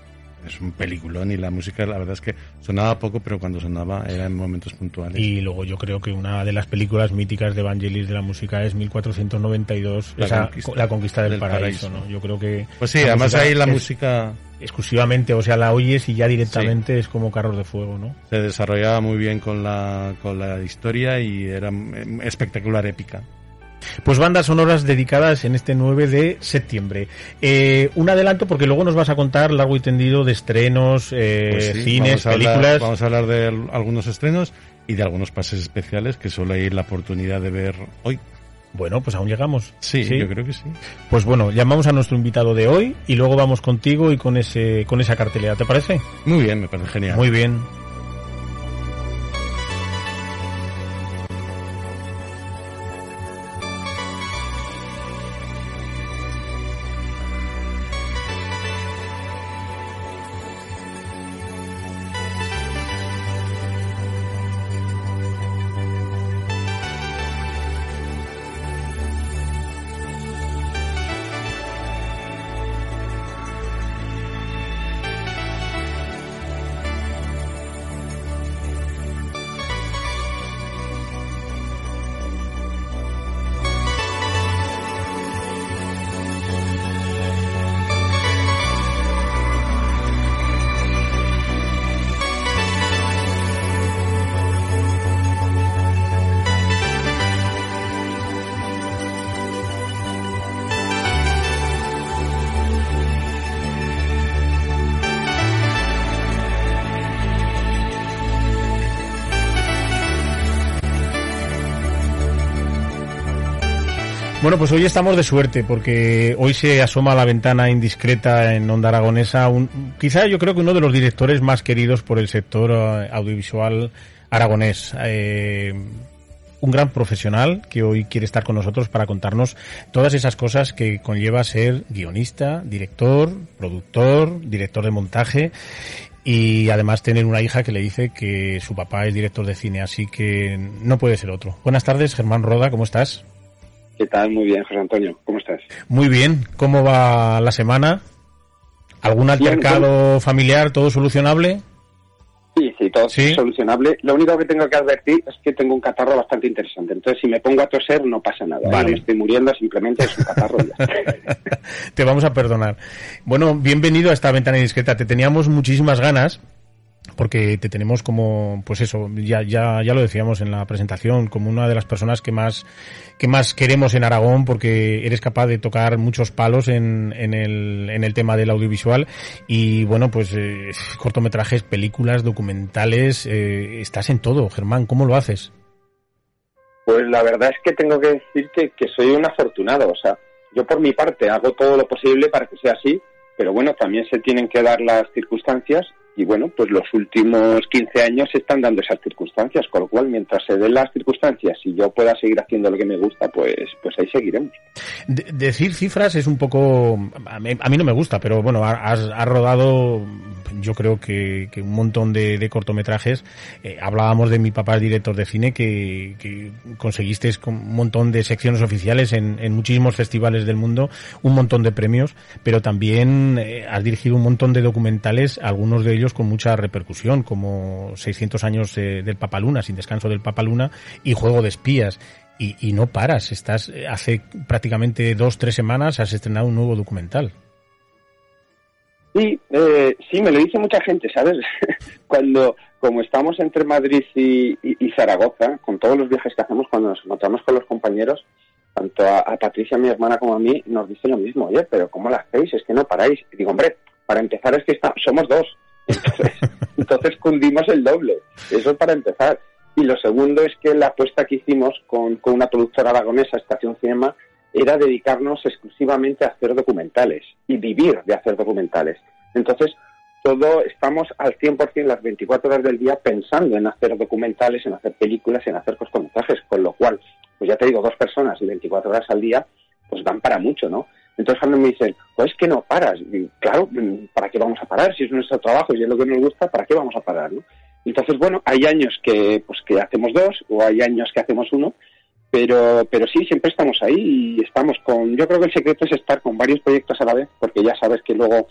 C: es un peliculón y la música, la verdad es que sonaba poco, pero cuando sonaba era en momentos puntuales.
A: Y luego yo creo que una de las películas míticas de Vangelis de la música es 1492,
C: La
A: esa-
C: conquista
A: la conquista del,
C: del
A: paraíso,
C: paraíso.
A: ¿no? Yo creo que
C: Pues sí, además ahí la
A: es
C: música
A: exclusivamente, o sea, la oyes y ya directamente es como carros de fuego, ¿no?
C: se desarrollaba muy bien con la, con la historia y era mm, espectacular, épica.
A: Pues bandas sonoras dedicadas en este 9 de septiembre. Eh, un adelanto porque luego nos vas a contar largo y tendido de estrenos, eh,
C: Pues sí,
A: cines,
C: vamos a hablar-
A: películas.
C: vamos a hablar de al- algunos estrenos y de algunos pases especiales que solo hay la oportunidad de ver hoy.
A: Bueno, pues aún llegamos.
C: Sí, yo creo que sí.
A: Pues bueno, llamamos a nuestro invitado de hoy y luego vamos contigo y con ese con esa cartelera, ¿te parece?
C: Muy bien, me parece genial.
A: Muy bien. Bueno, pues hoy estamos de suerte porque hoy se asoma a la ventana indiscreta en Onda Aragonesa, un, quizá yo creo que uno de los directores más queridos por el sector eh, audiovisual aragonés. Eh, un gran profesional que hoy quiere estar con nosotros para contarnos todas esas cosas que conlleva ser guionista, director, productor, director de montaje y además tener una hija que le dice que su papá es director de cine, así que no puede ser otro. Buenas tardes, Germán Roda, ¿cómo estás?
G: ¿Qué tal? Muy bien, José Antonio. ¿Cómo estás?
A: Muy bien, ¿cómo va la semana? ¿Algún
G: Bien,
A: altercado familiar, todo solucionable?
G: Sí, sí, todo solucionable. Lo único que tengo que advertir es que tengo un catarro bastante interesante. Entonces, si me pongo a toser, no pasa nada. ¿eh?
A: Vale.
G: Me estoy muriendo, simplemente es un catarro. [laughs]
A: Te vamos a perdonar. Bueno, bienvenido a esta ventana indiscreta. Te teníamos muchísimas ganas porque te tenemos como, pues eso, ya, ya, ya lo decíamos en la presentación, como una de las personas que más, que más queremos en Aragón, porque eres capaz de tocar muchos palos en, en el, en el tema del audiovisual y bueno, pues eh, cortometrajes, películas, documentales, eh, estás en todo, Germán, ¿cómo lo haces?
G: Pues la verdad es que tengo que decirte que soy un afortunado. O sea, yo por mi parte hago todo lo posible para que sea así, pero bueno, también se tienen que dar las circunstancias y bueno, pues los últimos 15 años se están dando esas circunstancias, con lo cual mientras se den las circunstancias y yo pueda seguir haciendo lo que me gusta, pues, pues ahí seguiremos.
A: decir cifras es un poco, a mí, no me gusta, pero bueno, has rodado yo creo que, un montón de, cortometrajes. Eh, hablábamos de mi papá director de cine, que, que conseguiste un montón de secciones oficiales en, muchísimos festivales del mundo, un montón de premios, pero también eh, has dirigido un montón de documentales, algunos de ellos con mucha repercusión, como 600 años eh, del Papaluna, sin descanso del Papaluna, y Juego de Espías. Y, y no paras, estás hace prácticamente dos, tres semanas has estrenado un nuevo documental.
G: Sí, eh, sí, me lo dice mucha gente, ¿sabes? [laughs] cuando, como estamos entre Madrid y, Zaragoza, con todos los viajes que hacemos, cuando nos encontramos con los compañeros, tanto a, Patricia, mi hermana, como a mí, nos dice lo mismo, oye, pero ¿cómo lo hacéis? Es que no paráis. Y digo, hombre, para empezar es que somos dos. [laughs] Entonces, entonces cundimos el doble. Eso es para empezar. Y lo segundo es que la apuesta que hicimos con, con una productora aragonesa, Estación Cinema, era dedicarnos exclusivamente a hacer documentales y vivir de hacer documentales. Entonces, todo estamos al 100% las 24 horas del día pensando en hacer documentales, en hacer películas, en hacer cortometrajes, con lo cual, pues ya te digo, dos personas y 24 horas al día, pues dan para mucho, ¿no? Entonces cuando me dicen, pues es que no paras, claro, ¿para qué vamos a parar? Si es nuestro trabajo y es lo que nos gusta, ¿para qué vamos a parar? ¿no? Entonces, bueno, hay años que, pues, que hacemos dos o hay años que hacemos uno, pero, pero sí, siempre estamos ahí y estamos con. Yo creo que el secreto es estar con varios proyectos a la vez, porque ya sabes que luego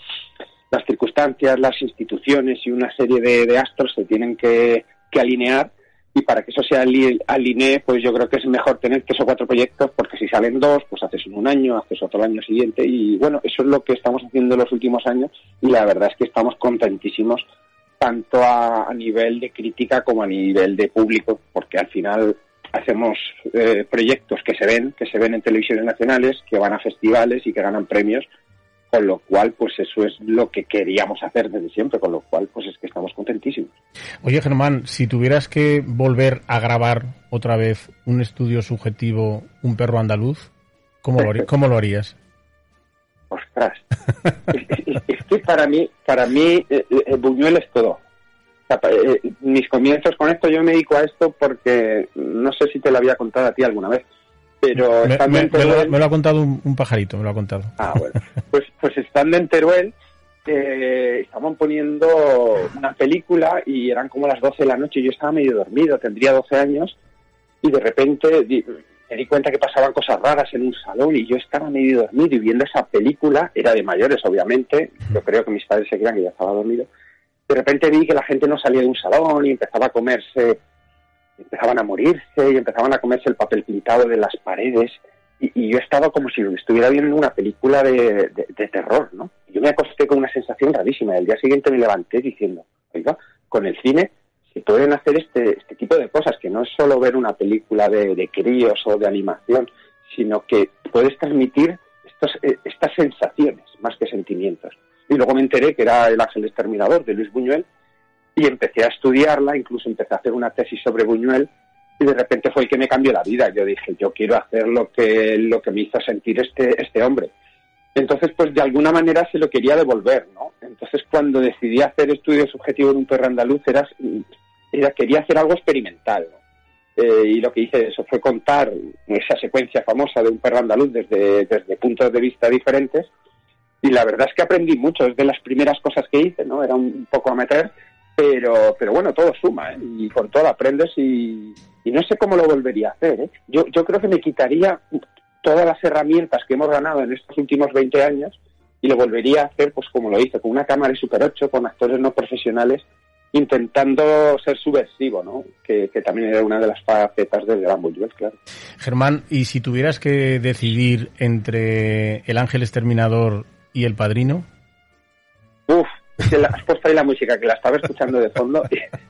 G: las circunstancias, las instituciones y una serie de, astros se tienen que, alinear y para que eso se alinee, pues yo creo que es mejor tener tres o cuatro proyectos, porque si salen dos, pues haces un año, haces otro el año siguiente, y bueno, eso es lo que estamos haciendo en los últimos años, y la verdad es que estamos contentísimos, tanto a nivel de crítica como a nivel de público, porque al final hacemos eh, proyectos que se ven, que se ven en televisiones nacionales, que van a festivales y que ganan premios, con lo cual, pues eso es lo que queríamos hacer desde siempre, con lo cual, pues es que estamos contentísimos.
A: Oye, Germán, si tuvieras que volver a grabar otra vez un estudio subjetivo, un perro andaluz, ¿cómo lo, [laughs] ¿cómo lo harías?
G: Ostras, [laughs] es, que para mí, para mí, eh, eh, Buñuel es todo. Eh, mis comienzos con esto, yo me dedico a esto porque no sé si te lo había contado a ti alguna vez, pero
A: me, estando en Teruel, me, lo, ha contado un, pajarito, me lo ha contado.
G: Ah, bueno. Pues, pues estando en Teruel, eh, estaban poniendo una película y eran como las 12 de la noche y yo estaba medio dormido, tendría 12 años, y de repente me di cuenta que pasaban cosas raras en un salón y yo estaba medio dormido y viendo esa película, era de mayores obviamente, yo creo que mis padres se creían que ya estaba dormido, de repente vi que la gente no salía de un salón y empezaba a comerse, empezaban a morirse y empezaban a comerse el papel pintado de las paredes. Y, yo estaba como si estuviera viendo una película de, terror, ¿no? Yo me acosté con una sensación rarísima. El día siguiente me levanté diciendo, oiga, con el cine se pueden hacer este, este tipo de cosas, que no es solo ver una película de, de críos o de animación, sino que puedes transmitir estos, eh, estas sensaciones más que sentimientos. Y luego me enteré que era El Ángel Exterminador de Luis Buñuel y empecé a estudiarla, incluso empecé a hacer una tesis sobre Buñuel y de repente fue el que me cambió la vida. Yo dije, yo quiero hacer lo que, lo que me hizo sentir este, este hombre. Entonces, pues de alguna manera se lo quería devolver, ¿no? Entonces, cuando decidí hacer estudio subjetivo en un perro andaluz, era, era quería hacer algo experimental, eh, y lo que hice eso fue contar esa secuencia famosa de un perro andaluz desde, desde puntos de vista diferentes y la verdad es que aprendí mucho, es de las primeras cosas que hice, ¿no? Era un poco a meter, pero, pero bueno, todo suma, ¿eh? Y con todo aprendes y, no sé cómo lo volvería a hacer, ¿eh? Yo, yo creo que me quitaría todas las herramientas que hemos ganado en estos últimos 20 años y lo volvería a hacer pues como lo hice, con una cámara de Super 8, con actores no profesionales, intentando ser subversivo, ¿no? Que, también era una de las facetas del Gran claro.
A: Germán, y si tuvieras que decidir entre El Ángel Exterminador y El Padrino?
G: Uf, has puesto ahí la música que la estaba escuchando de fondo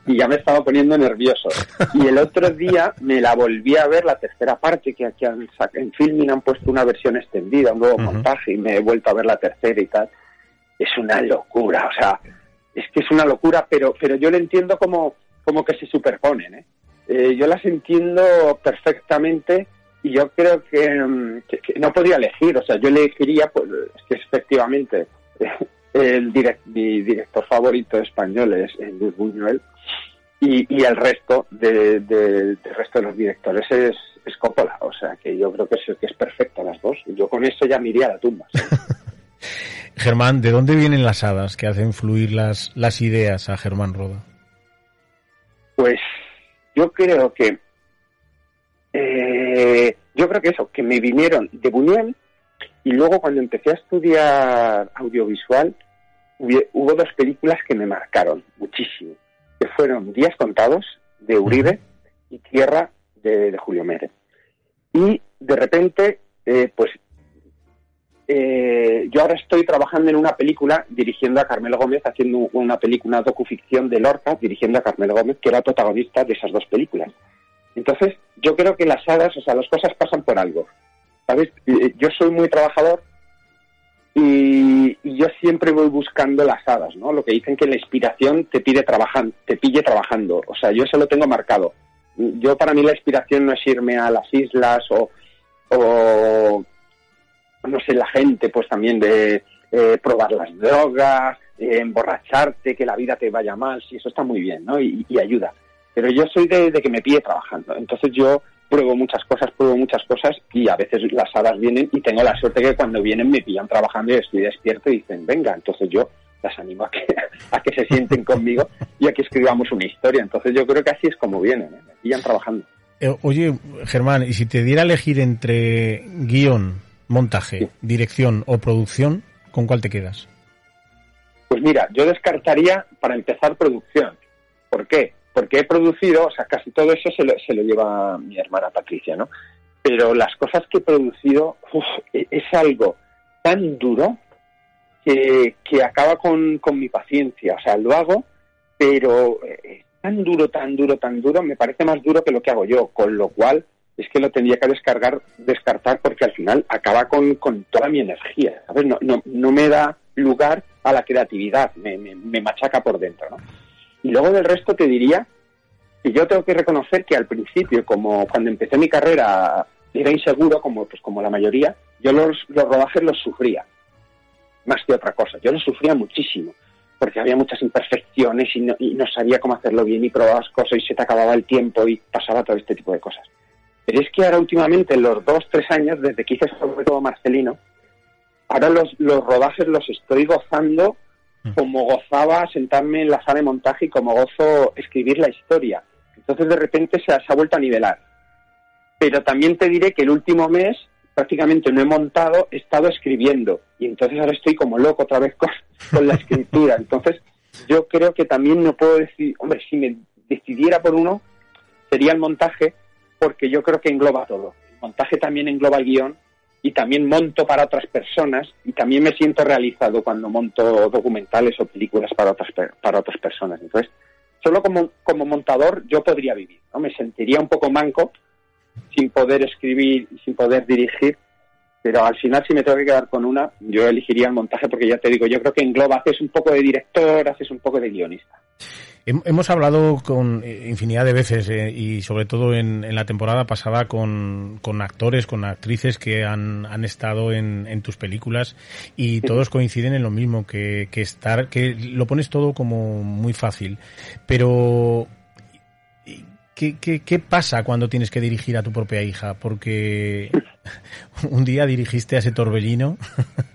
G: y, ya me estaba poniendo nervioso. Y el otro día me la volví a ver, la tercera parte, que aquí han, en Filming han puesto una versión extendida, un nuevo montaje, y me he vuelto a ver la tercera y tal. Es una locura, o sea, es que es una locura, pero, pero yo lo entiendo como, como que se superponen. ¿eh? Eh, yo las entiendo perfectamente y yo creo que, mm, no podía elegir, o sea, yo elegiría, pues, que efectivamente [laughs] el direct, mi director favorito español es Luis Buñuel y, y el resto de, de- del resto de los directores es, es Coppola. O sea que yo creo que es, que es perfecta las dos. Yo con eso ya me iría a la tumba. [laughs]
A: Germán, ¿de dónde vienen las hadas que hacen fluir las, las ideas a Germán Roda?
G: Pues yo creo que eh, yo creo que eso, que me vinieron de Buñuel y luego cuando empecé a estudiar audiovisual hubo dos películas que me marcaron muchísimo, que fueron Días contados de Uribe y Tierra de, Julio Mérez. Y de repente, eh, pues eh, yo ahora estoy trabajando en una película dirigiendo a Carmelo Gómez, haciendo una película, docuficción de Lorca, dirigiendo a Carmelo Gómez, que era protagonista de esas dos películas. Entonces, yo creo que las hadas, o sea, las cosas pasan por algo. ¿Sabes? Eh, Yo soy muy trabajador y, yo siempre voy buscando las hadas, ¿no? Lo que dicen que la inspiración te pide trabajan, te pille trabajando. O sea, yo eso lo tengo marcado. Yo para mí la inspiración no es irme a las islas o, o no sé, la gente, pues también de eh, probar las drogas, eh, emborracharte, que la vida te vaya mal, sí, eso está muy bien, ¿no? Y ayuda. Pero yo soy de, de que me pille trabajando. Entonces yo pruebo muchas cosas, pruebo muchas cosas y a veces las hadas vienen y tengo la suerte que cuando vienen me pillan trabajando y estoy despierto y dicen, venga, entonces yo las animo a que, [laughs] a que se sienten conmigo y a que escribamos una historia. Entonces yo creo que así es como vienen, ¿eh? me pillan trabajando.
A: Eh, oye, Germán, ¿y si te diera a elegir entre guion, montaje, dirección o producción, con cuál te quedas?
G: Pues mira, yo descartaría para empezar producción. ¿Por qué? Porque he producido, o sea, casi todo eso se lo, se lo lleva mi hermana Patricia, ¿no? Pero las cosas que he producido uf, e- es algo tan duro que, que acaba con, con mi paciencia. O sea, lo hago, pero eh, es tan duro, tan duro, tan duro, me parece más duro que lo que hago yo, con lo cual es que lo tendría que descargar, descartar porque al final acaba con, con toda mi energía, ¿sabes? No, no, no me da lugar a la creatividad, me, me, me machaca por dentro, ¿no? Y luego del resto te diría que yo tengo que reconocer que al principio, como cuando empecé mi carrera, era inseguro, como, pues, como la mayoría, yo los, los rodajes los sufría, más que otra cosa. Yo los sufría muchísimo, porque había muchas imperfecciones y no, y no sabía cómo hacerlo bien y probabas cosas y se te acababa el tiempo y pasaba todo este tipo de cosas. Pero es que ahora últimamente, en los dos, tres años, desde que hice sobre todo Marcelino, ahora los, los rodajes los estoy gozando como gozaba sentarme en la sala de montaje y como gozo escribir la historia. Entonces de repente se ha, se ha vuelto a nivelar. Pero también te diré que el último mes prácticamente no he montado, he estado escribiendo. Y entonces ahora estoy como loco otra vez con, [laughs] con la escritura. Entonces yo creo que también no puedo decir, hombre, si me decidiera por uno, sería el montaje, porque yo creo que engloba todo. El montaje también engloba el guion y también monto para otras personas y también me siento realizado cuando monto documentales o películas para otras para otras personas. Entonces, solo como, como montador yo podría vivir, ¿no? Me sentiría un poco manco sin poder escribir sin poder dirigir, pero al final si me tengo que quedar con una, yo elegiría el montaje porque ya te digo, yo creo que engloba, haces un poco de director, haces un poco de guionista.
A: Hem- Hemos hablado con eh, infinidad de veces eh, y sobre todo en, en la temporada pasada con, con actores, con actrices que han, han estado en, en tus películas y todos coinciden en lo mismo, que, que estar, que lo pones todo como muy fácil. Pero, ¿qué, qué, qué pasa cuando tienes que dirigir a tu propia hija? Porque [laughs] un día dirigiste a ese torbellino. [laughs]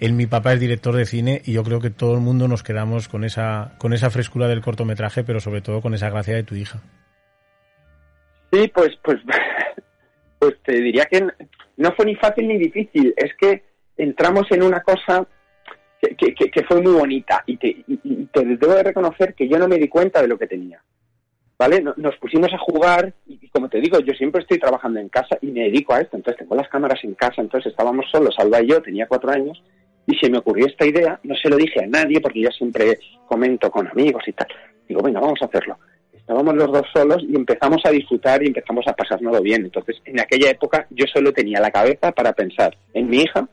A: El mi papá es director de cine y yo creo que todo el mundo nos quedamos con esa con esa frescura del cortometraje, pero sobre todo con esa gracia de tu hija.
G: Sí, pues, pues, [laughs] pues te diría que no fue ni fácil ni difícil. Es que entramos en una cosa que, que- que- que fue muy bonita y te, y- y te debo de reconocer que yo no me di cuenta de lo que tenía. ¿Vale? No- Nos pusimos a jugar y, como te digo, yo siempre estoy trabajando en casa y me dedico a esto. Entonces tengo las cámaras en casa, entonces estábamos solos, Alba y yo, tenía cuatro años, y se me ocurrió esta idea, no se lo dije a nadie porque yo siempre comento con amigos y tal. Digo, venga, vamos a hacerlo estábamos los dos solos y empezamos a disfrutar y empezamos a pasárnoslo bien. Entonces, en aquella época yo solo tenía la cabeza para pensar en mi hija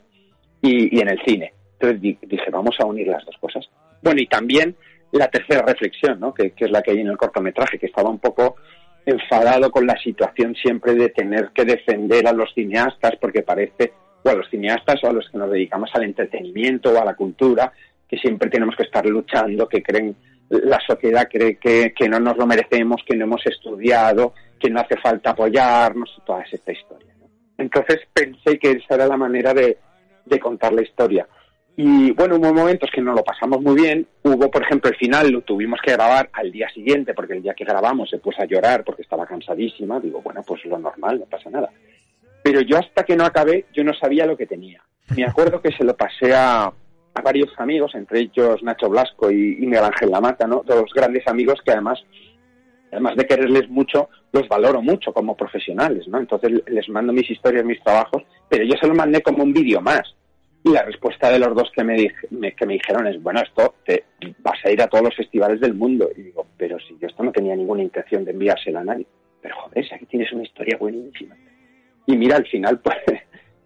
G: y, y en el cine. Entonces di- dije, vamos a unir las dos cosas. Bueno, y también la tercera reflexión, ¿no? que, es la que hay en el cortometraje, que estaba un poco enfadado con la situación siempre de tener que defender a los cineastas porque parece o a los cineastas o a los que nos dedicamos al entretenimiento o a la cultura, que siempre tenemos que estar luchando, que creen la sociedad cree que, que no nos lo merecemos, que no hemos estudiado, que no hace falta apoyarnos, toda esta historia. Entonces pensé que esa era la manera de, de contar la historia. Y bueno, hubo momentos que no lo pasamos muy bien. Hubo, por ejemplo, el final lo tuvimos que grabar al día siguiente, porque el día que grabamos se puso a llorar porque estaba cansadísima. Digo, bueno, pues lo normal, no pasa nada. Pero yo hasta que no acabé, yo no sabía lo que tenía. Me acuerdo que se lo pasé a, a varios amigos, entre ellos Nacho Blasco y, y Miguel Ángel Lamata, ¿no? Dos grandes amigos que además, además de quererles mucho, los valoro mucho como profesionales, ¿no? Entonces les mando mis historias, mis trabajos, pero yo se lo mandé como un vídeo más. Y la respuesta de los dos que me, dije, que me dijeron es, bueno, esto te vas a ir a todos los festivales del mundo. Y digo, pero si yo esto no tenía ninguna intención de enviársela a nadie. Pero joder, si aquí tienes una historia buenísima. Y mira, al final, [laughs] pues,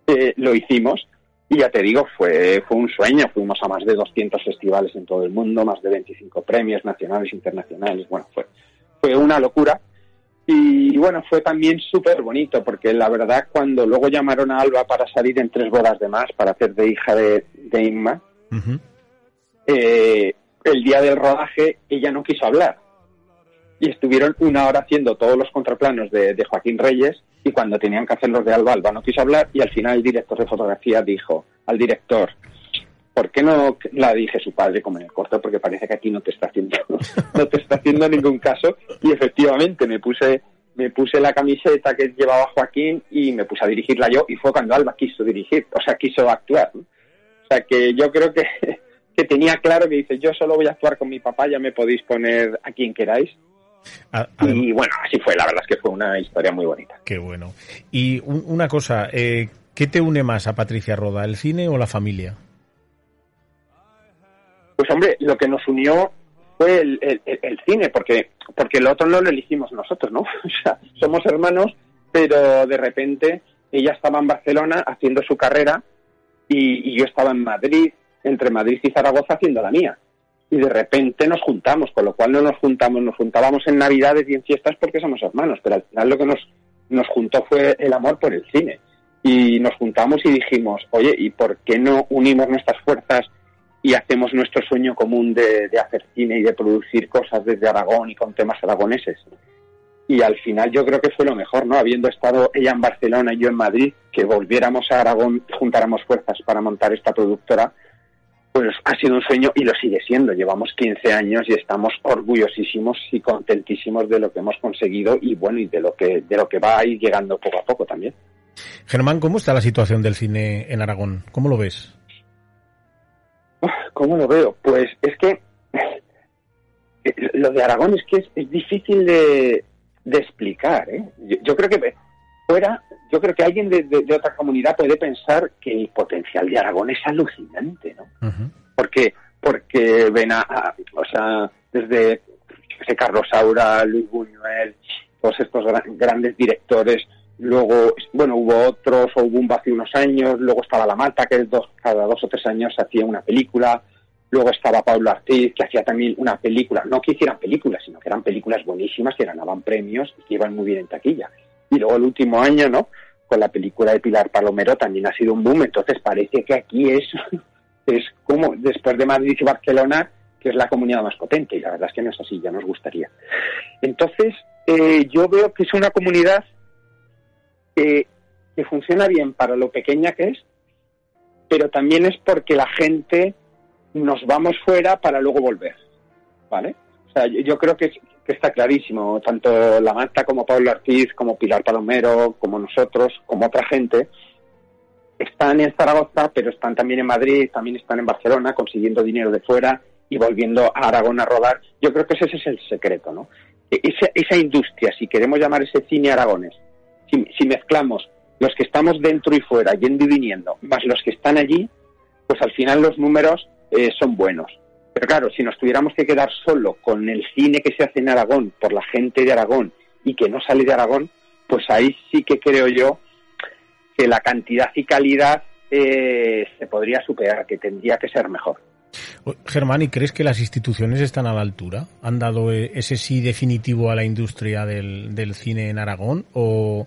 G: eh, lo hicimos. Y ya te digo, fue, fue un sueño. Fuimos a más de 200 festivales en todo el mundo, más de 25 premios nacionales, internacionales. Bueno, fue, fue una locura. Y bueno, fue también súper bonito, porque la verdad, cuando luego llamaron a Alba para salir en tres bodas de más, para hacer de hija de, de Inma, uh -huh. eh, el día del rodaje ella no quiso hablar. Y estuvieron una hora haciendo todos los contraplanos de, de Joaquín Reyes, y cuando tenían que hacer los de Alba, Alba no quiso hablar, y al final el director de fotografía dijo al director, ¿por qué no la dije su padre como en el corto? Porque parece que aquí no te está haciendo, [laughs] no te está haciendo ningún caso. Y efectivamente me puse, me puse la camiseta que llevaba Joaquín y me puse a dirigirla yo y fue cuando Alba quiso dirigir, o sea, quiso actuar. ¿no? O sea que yo creo que, [laughs] que tenía claro que dice, yo solo voy a actuar con mi papá, ya me podéis poner a quien queráis. A, a y bueno, así fue, la verdad es que fue una historia muy bonita.
A: Qué bueno. Y un, una cosa, eh, ¿qué te une más a Patricia Roda, el cine o la familia?
G: Pues hombre, lo que nos unió fue el, cine, porque, porque el otro no lo elegimos nosotros, ¿no? [laughs] O sea, somos hermanos, pero de repente ella estaba en Barcelona haciendo su carrera y, y yo estaba en Madrid, entre Madrid y Zaragoza haciendo la mía. Y de repente nos juntamos, con lo cual no nos juntamos, nos juntábamos en Navidades y en fiestas porque somos hermanos, pero al final lo que nos, nos juntó fue el amor por el cine. Y nos juntamos y dijimos, oye, ¿y por qué no unimos nuestras fuerzas y hacemos nuestro sueño común de, hacer cine y de producir cosas desde Aragón y con temas aragoneses. Y al final yo creo que fue lo mejor, ¿no? Habiendo estado ella en Barcelona y yo en Madrid, que volviéramos a Aragón, juntáramos fuerzas para montar esta productora, pues ha sido un sueño y lo sigue siendo. Llevamos 15 años y estamos orgullosísimos y contentísimos de lo que hemos conseguido y bueno, y de lo que, de lo que va a ir llegando poco a poco también.
A: Germán, ¿cómo está la situación del cine en Aragón? ¿Cómo lo ves?
G: ¿Cómo lo veo? Pues es que lo de Aragón es que es, es difícil de, de explicar. ¿eh? Yo, yo, creo que fuera, yo creo que alguien de, de, de, otra comunidad puede pensar que el potencial de Aragón es alucinante, ¿no? Uh -huh. Porque porque ven a, a, o sea, desde sé, Carlos Saura, Luis Buñuel, todos estos gran, grandes directores, luego, bueno, hubo otros, o hubo un hace unos años, luego estaba La Malta, que dos, cada dos o tres años hacía una película, luego estaba Pablo Artiz, que hacía también una película, no que hicieran películas, sino que eran películas buenísimas, que ganaban premios y que iban muy bien en taquilla. Y luego el último año, ¿no? Con la película de Pilar Palomero también ha sido un boom, entonces parece que aquí es, [laughs] es como, después de Madrid y Barcelona, que es la comunidad más potente, y la verdad es que no es así, ya nos gustaría. Entonces, eh, yo veo que es una comunidad que, funciona bien para lo pequeña que es, pero también es porque la gente nos vamos fuera para luego volver, ¿vale? O sea, yo, yo creo que, que, está clarísimo, tanto la Marta como Pablo Ortiz, como Pilar Palomero, como nosotros, como otra gente, están en Zaragoza, pero están también en Madrid, también están en Barcelona, consiguiendo dinero de fuera y volviendo a Aragón a rodar. Yo creo que ese es el secreto, ¿no? Esa, esa industria, si queremos llamar ese cine aragones, si, mezclamos los que estamos dentro y fuera, yendo y viniendo, más los que están allí, pues al final los números eh, son buenos. Pero claro, si nos tuviéramos que quedar solo con el cine que se hace en Aragón, por la gente de Aragón y que no sale de Aragón, pues ahí sí que creo yo que la cantidad y calidad eh, se podría superar, que tendría que ser mejor.
A: Germán, ¿y crees que las instituciones están a la altura? ¿Han dado ese sí definitivo a la industria del, cine en Aragón? ¿O,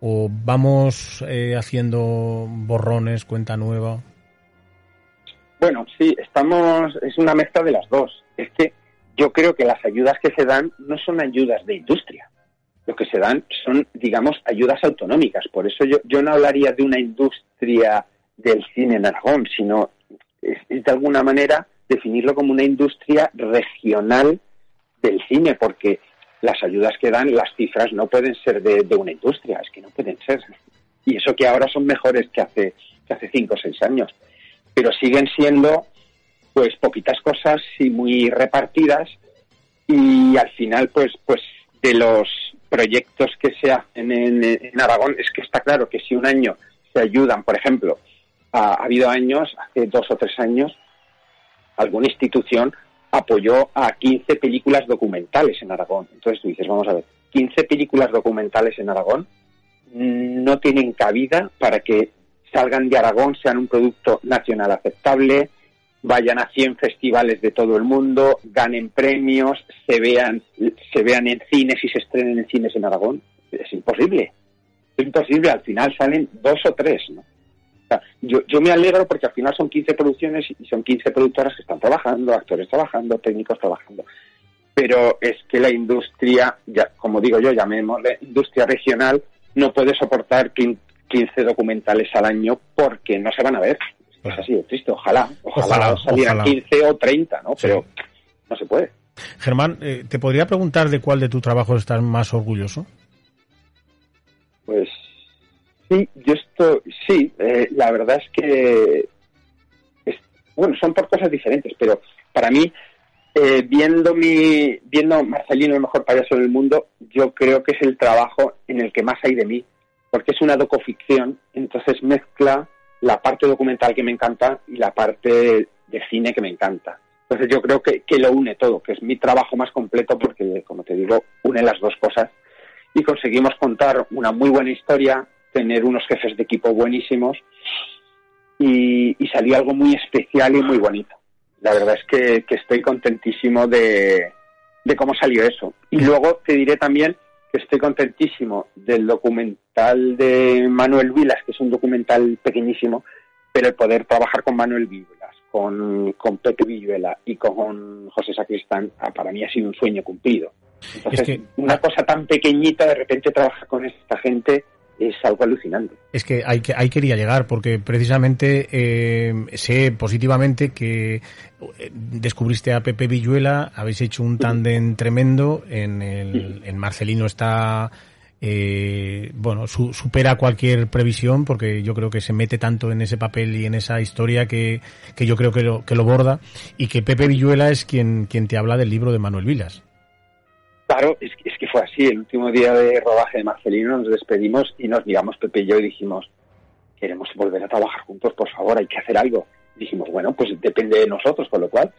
A: o vamos eh, haciendo borrones, cuenta nueva?
G: Bueno, sí, estamos, es una mezcla de las dos. Es que yo creo que las ayudas que se dan no son ayudas de industria. Lo que se dan son, digamos, ayudas autonómicas. Por eso yo, yo no hablaría de una industria del cine en Aragón, sino es, de alguna manera definirlo como una industria regional del cine, porque las ayudas que dan, las cifras no pueden ser de, de, una industria, es que no pueden ser. Y eso que ahora son mejores que hace, que hace cinco o seis años. Pero siguen siendo pues poquitas cosas y muy repartidas y al final pues pues de los proyectos que se hacen en, Aragón es que está claro que si un año se ayudan, por ejemplo, ha, habido años, hace dos o tres años, alguna institución apoyó a 15 películas documentales en Aragón. Entonces tú dices, vamos a ver, 15 películas documentales en Aragón no tienen cabida para que salgan de Aragón, sean un producto nacional aceptable, vayan a 100 festivales de todo el mundo, ganen premios, se vean, se vean en cines y se estrenen en cines en Aragón. Es imposible. Es imposible. Al final salen dos o tres, ¿no? Yo, yo me alegro porque al final son 15 producciones y son 15 productoras que están trabajando, actores trabajando, técnicos trabajando. Pero es que la industria, ya, como digo yo, llamémosle industria regional, no puede soportar 15 documentales al año porque no se van a ver. Pues así de triste. Ojalá, ojalá, salieran 15 o 30, ¿no? Pero no se puede.
A: Germán, eh, ¿te podría preguntar de cuál de tu trabajo estás más orgulloso?
G: Pues sí, yo estoy, sí, eh, la verdad es que, bueno, son por cosas diferentes, pero para mí, eh, viendo mi, viendo Marcelino, el mejor payaso del mundo, yo creo que es el trabajo en el que más hay de mí, porque es una docoficción, entonces mezcla la parte documental que me encanta y la parte de cine que me encanta. Entonces yo creo que, que lo une todo, que es mi trabajo más completo porque, como te digo, une las dos cosas y conseguimos contar una muy buena historia, tener unos jefes de equipo buenísimos y, y salió algo muy especial y muy bonito. La verdad es que, que estoy contentísimo de, de cómo salió eso. Y luego te diré también estoy contentísimo del documental de Manuel Vilas, que es un documental pequeñísimo, pero el poder trabajar con Manuel Vilas, con, con Pepe Villuela y con José Sacristán, ah, para mí ha sido un sueño cumplido. Entonces, una cosa tan pequeñita, de repente trabajar con esta gente es algo alucinante.
A: Es que hay que ahí quería llegar porque precisamente eh, sé positivamente que eh, descubriste a Pepe Villuela, habéis hecho un tándem tremendo, en, el, en Marcelino está eh, bueno, supera cualquier previsión porque yo creo que se mete tanto en ese papel y en esa historia que, que yo creo que lo, que lo borda y que Pepe Villuela es quien, quien te habla del libro de Manuel Vilas.
G: Claro, es, es, que fue así. El último día de rodaje de Marcelino nos despedimos y nos miramos Pepe y yo y dijimos, queremos volver a trabajar juntos, por favor, hay que hacer algo. dijimos, bueno, pues depende de nosotros, con lo cual.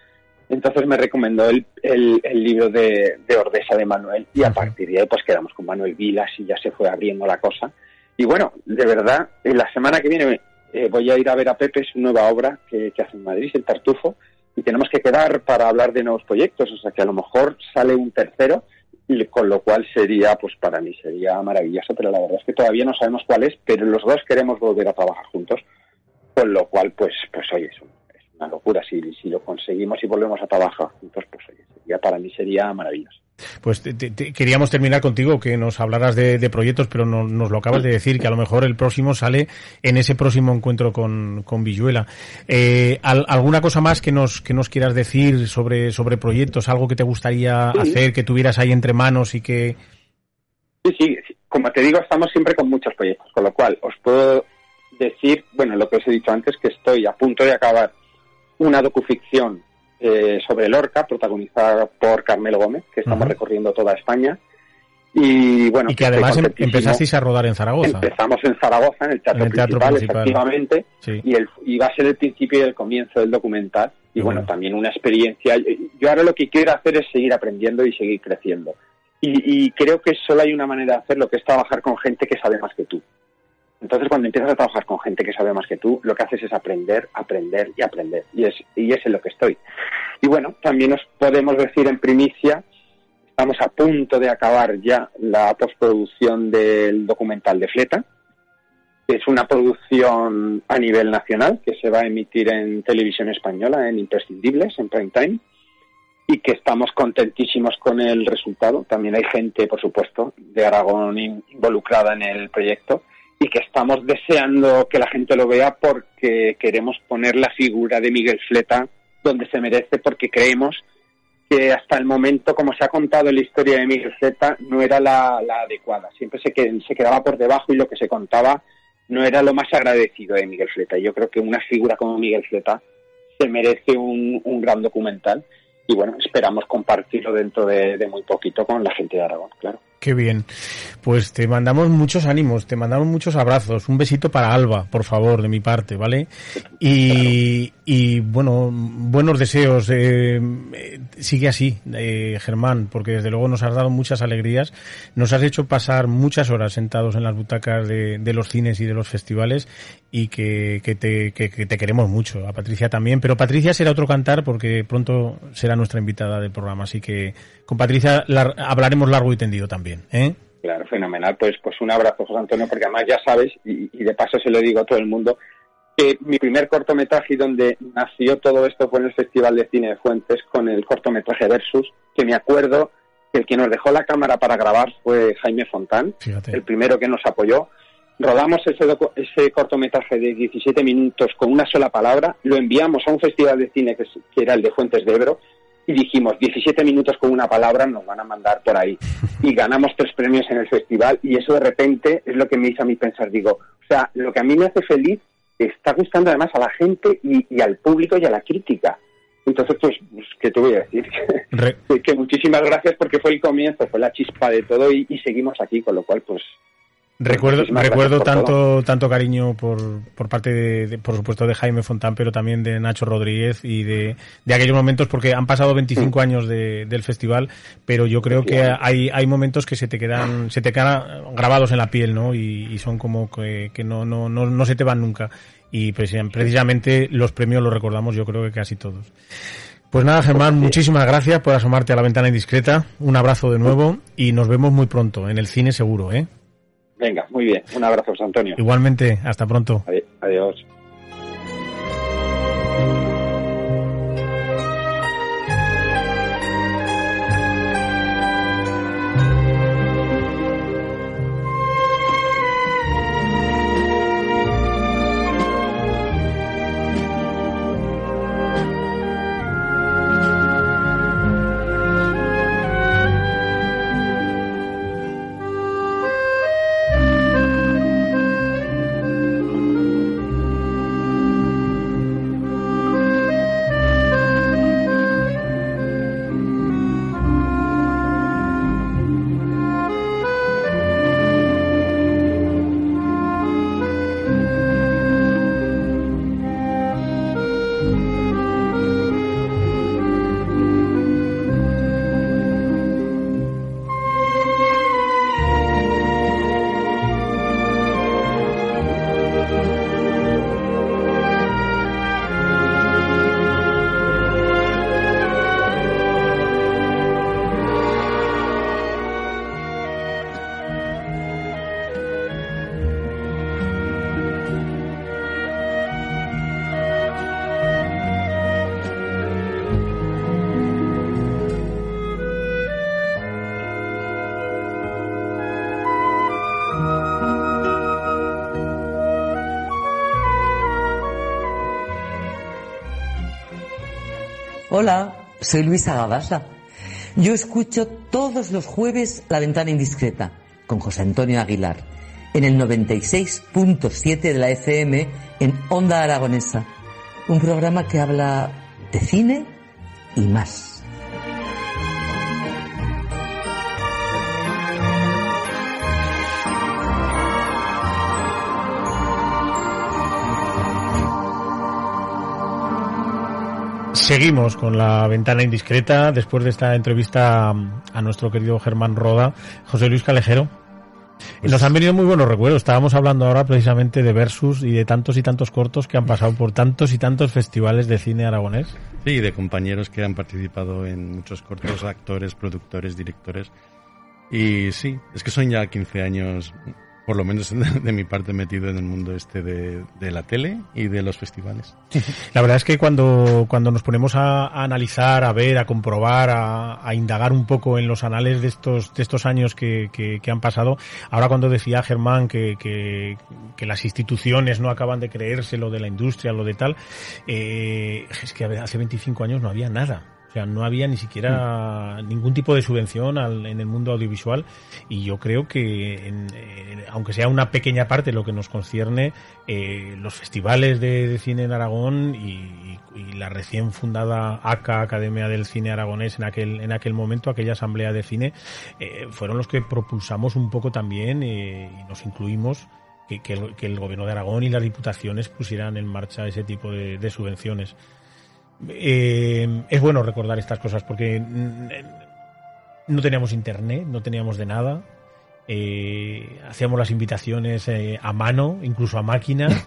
G: Entonces me recomendó el, el, libro de, de, Ordesa de Manuel y a partir de ahí pues quedamos con Manuel Vilas y ya se fue abriendo la cosa. Y bueno, de verdad, en la semana que viene eh, voy a ir a ver a Pepe, su nueva obra que, que hace en Madrid, El Tartufo, y tenemos que quedar para hablar de nuevos proyectos, o sea que a lo mejor sale un tercero con lo cual sería, pues para mí sería maravilloso, pero la verdad es que todavía no sabemos cuál es, pero los dos queremos volver a trabajar juntos, con lo cual, pues, pues oye, es, una locura, si, si lo conseguimos y volvemos a trabajar juntos, pues oye, sería, para mí sería maravilloso.
A: Pues queríamos terminar contigo, que nos hablaras de, proyectos, pero no, nos lo acabas de decir, que a lo mejor el próximo sale en ese próximo encuentro con, con Villuela. Eh, ¿Alguna cosa más que nos, que nos quieras decir sobre, sobre proyectos? ¿Algo que te gustaría hacer, que tuvieras ahí entre manos y que...
G: Sí, sí, como te digo, estamos siempre con muchos proyectos, con lo cual os puedo decir, bueno, lo que os he dicho antes, que estoy a punto de acabar una docuficción eh, sobre Lorca, protagonizada por Carmelo Gómez, que estamos recorriendo toda España. Y bueno,
A: y que además em- empezasteis a rodar en Zaragoza.
G: Empezamos en Zaragoza, en el teatro, principal, efectivamente, y, el, y va a ser el principio y el comienzo del documental. Y bueno, también una experiencia. Yo ahora lo que quiero hacer es seguir aprendiendo y seguir creciendo. Y, y creo que solo hay una manera de hacerlo, que es trabajar con gente que sabe más que tú. Entonces, cuando empiezas a trabajar con gente que sabe más que tú, lo que haces es aprender, aprender y aprender. Y es, y es en lo que estoy. Y bueno, también os podemos decir en primicia, Estamos a punto de acabar ya la postproducción del documental de Fleta, es una producción a nivel nacional que se va a emitir en televisión española, en Imprescindibles, en prime time, y que estamos contentísimos con el resultado. También hay gente, por supuesto, de Aragón involucrada en el proyecto y que estamos deseando que la gente lo vea porque queremos poner la figura de Miguel Fleta donde se merece porque creemos que hasta el momento, como se ha contado en la historia de Miguel Fleta, no era la, adecuada. Siempre se, se quedaba por debajo y lo que se contaba no era lo más agradecido de Miguel Fleta. Yo creo que una figura como Miguel Fleta se merece un gran documental y bueno, esperamos compartirlo dentro de muy poquito con la gente de Aragón, claro.
A: Qué bien. Pues te mandamos muchos ánimos, te mandamos muchos abrazos. Un besito para Alba, por favor, de mi parte, ¿vale? Y, y bueno, buenos deseos. Eh, sigue así, eh, Germán, porque desde luego nos has dado muchas alegrías. Nos has hecho pasar muchas horas sentados en las butacas de, de los cines y de los festivales y que, que, te, que, te queremos mucho. A Patricia también, pero Patricia será otro cantar porque pronto será nuestra invitada del programa. Así que con Patricia hablaremos largo y tendido también. ¿eh?
G: Claro, fenomenal. Pues, pues un abrazo, José Antonio, porque además ya sabes, y, de paso se lo digo a todo el mundo, que mi primer cortometraje donde nació todo esto fue en el Festival de Cine de Fuentes con el cortometraje Versus, que me acuerdo que el que nos dejó la cámara para grabar fue Jaime Fontán, el primero que nos apoyó. Rodamos ese, ese cortometraje de 17 minutos con una sola palabra, lo enviamos a un festival de cine que, que era el de Fuentes de Ebro, y dijimos 17 minutos con una palabra nos van a mandar por ahí [laughs] y ganamos tres premios en el festival y eso de repente es lo que me hizo a mí pensar digo o sea lo que a mí me hace feliz está gustando además a la gente y, al público y a la crítica. Entonces pues, pues qué te voy a decir [laughs] que, muchísimas gracias porque fue el comienzo fue la chispa de todo y, y seguimos aquí con lo cual pues
A: Recuerdo, recuerdo tanto, tanto cariño por, por parte, de, por supuesto, de Jaime Fontán, pero también de Nacho Rodríguez y de, de aquellos momentos, porque han pasado 25 mm. años de, del festival, pero yo creo que hay, hay momentos que se te quedan, se te quedan grabados en la piel, ¿no? Y, son como que, que no, no, no, no se te van nunca. Y pues, precisamente los premios los recordamos, yo creo que casi todos. Pues nada, Germán, muchísimas gracias por asomarte a la ventana indiscreta. Un abrazo de nuevo y nos vemos muy pronto en el cine seguro, ¿eh?
G: Venga, muy bien. Un abrazo, Antonio.
A: Igualmente, hasta pronto.
G: Adiós.
H: Hola, soy Luisa Gabasa. Yo escucho todos los jueves La Ventana Indiscreta con José Antonio Aguilar en el 96.7 de la FM en Onda Aragonesa. Un programa que habla de cine y más.
A: Seguimos con la ventana indiscreta después de esta entrevista a nuestro querido Germán Roda. José Luis Calejero.
C: Pues
A: Nos han venido muy buenos recuerdos. Estábamos hablando ahora precisamente de Versus y de tantos y tantos cortos que han pasado por tantos y tantos festivales de cine aragonés.
C: Sí, de compañeros que han participado en muchos cortos, actores, productores, directores. Y sí, es que son ya 15 años, por lo menos [laughs] de mi parte, metido en el mundo este de, de la tele y de los festivales. [laughs]
A: La verdad es que cuando, cuando nos ponemos a, analizar, a ver, a comprobar, a, indagar un poco en los anales de estos, de estos años que, que, que han pasado, ahora cuando decía Germán que, que, que, las instituciones no acaban de creerse lo de la industria, lo de tal, eh, es que hace 25 años no había nada. O sea, no había ni siquiera mm. ningún tipo de subvención al, en el mundo audiovisual y yo creo que, en, aunque sea una pequeña parte lo que nos concierne, eh, los festivales de, de, cine en Aragón y, y, la recién fundada ACA, Academia del Cine Aragonés, en aquel, en aquel momento, aquella asamblea de cine, eh, fueron los que propulsamos un poco también eh, y nos incluimos que, que, el, que, el, gobierno de Aragón y las diputaciones pusieran en marcha ese tipo de, de subvenciones. Eh, es bueno recordar estas cosas porque no teníamos internet, no teníamos de nada. Eh, hacíamos las invitaciones eh, a mano, incluso a máquina, [laughs]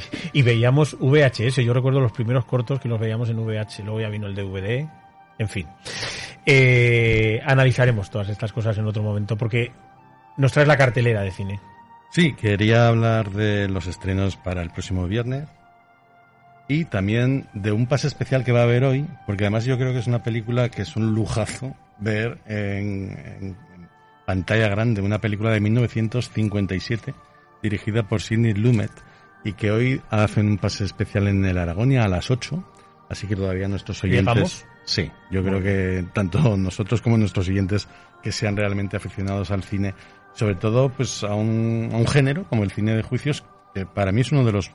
A: [laughs] y veíamos VHS. Yo recuerdo los primeros cortos que los veíamos en VH, luego ya vino el DVD, en fin. Eh, analizaremos todas estas cosas en otro momento porque nos traes la cartelera de cine.
C: Sí, quería hablar de los estrenos para el próximo viernes, y también de un pase especial que va a haber hoy, porque además yo creo que es una película que es un lujazo ver en, en pantalla grande, una película de 1957 dirigida por Sidney Lumet y que hoy hacen un pase especial en el Aragonia a las 8, así que todavía nuestros oyentes... Sí, yo creo que tanto nosotros como nuestros oyentes que sean realmente aficionados al cine, sobre todo pues a un, a un género como el cine de juicios, que para mí es uno de los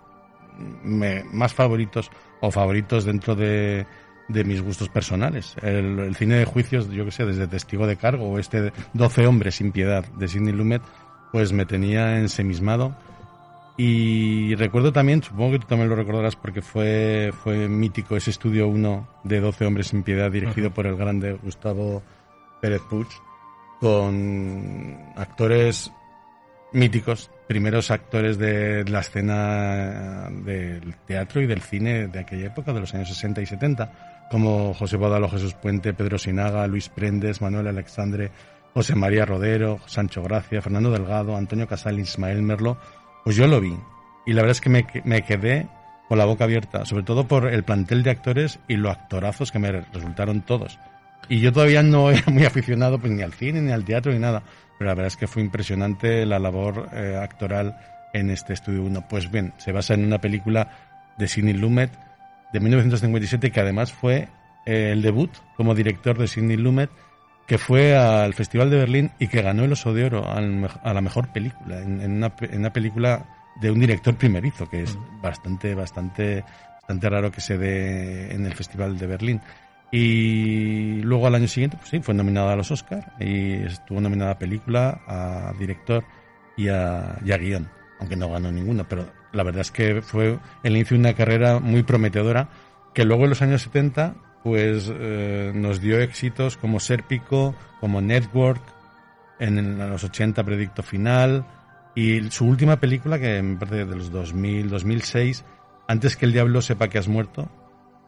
C: me, más favoritos o favoritos dentro de, de mis gustos personales. El, el, cine de juicios, yo que sé, desde Testigo de Cargo o este 12 hombres sin piedad de Sidney Lumet, pues me tenía ensemismado. Y recuerdo también, supongo que tú también lo recordarás porque fue, fue mítico ese estudio 1 de 12 hombres sin piedad dirigido -huh. por el grande Gustavo Pérez Puig, con actores míticos, primeros actores de la escena del teatro y del cine de aquella época, de los años 60 y 70, como José Bodalo, Jesús Puente, Pedro Sinaga, Luis Prendes, Manuel Alexandre, José María Rodero, Sancho Gracia, Fernando Delgado, Antonio Casal, Ismael Merlo, pues yo lo vi. Y la verdad es que me, me quedé con la boca abierta, sobre todo por el plantel de actores y los actorazos que me resultaron todos. Y yo todavía no [laughs] era muy aficionado pues, ni al cine, ni al teatro, ni nada. Pero la verdad es que fue impresionante la labor eh, actoral en este estudio 1. Pues bien, se basa en una película de Sidney Lumet de 1957 que además fue eh, el debut como director de Sidney Lumet que fue al Festival de Berlín y que ganó el Oso de Oro al, a la mejor película en, en, una, en, una, película de un director primerizo que es bastante bastante bastante raro que se dé en el Festival de Berlín y luego al año siguiente, pues sí, fue nominada a los Oscars y estuvo nominada a película, a director y a, y guion, aunque no ganó ninguno, pero la verdad es que fue el inicio de una carrera muy prometedora que luego en los años 70 pues eh, nos dio éxitos como Serpico, como Network, en los 80 Predicto Final y su última película que me parece de los 2000, 2006, Antes que el diablo sepa que has muerto,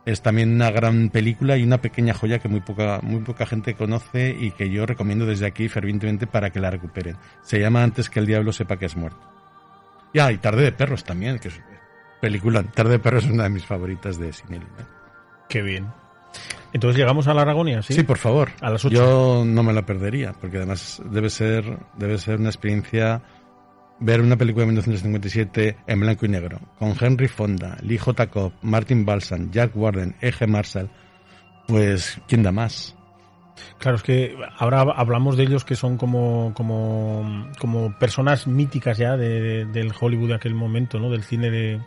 C: es también una gran película y una pequeña joya que muy poca, muy poca gente conoce y que yo recomiendo desde aquí fervientemente para que la recuperen. Se llama Antes que el diablo sepa que es muerto. Ya, y Tarde de Perros también, que es película. Tarde de Perros es una de mis favoritas de cine. ¿eh?
A: Qué bien. Entonces llegamos a la Aragonia, ¿sí?
C: Sí, por favor.
A: A las 8.
C: Yo no me la perdería, porque además debe ser, debe ser una experiencia ver una película de 1957 en blanco y negro, con Henry Fonda, Lee J. Cobb, Martin Balsam, Jack Warden, E.G. Marshall, pues, ¿quién da más?
A: Claro, es que ahora hablamos de ellos que son como, como, como personas míticas ya de, de, del Hollywood de aquel momento, ¿no? Del cine de,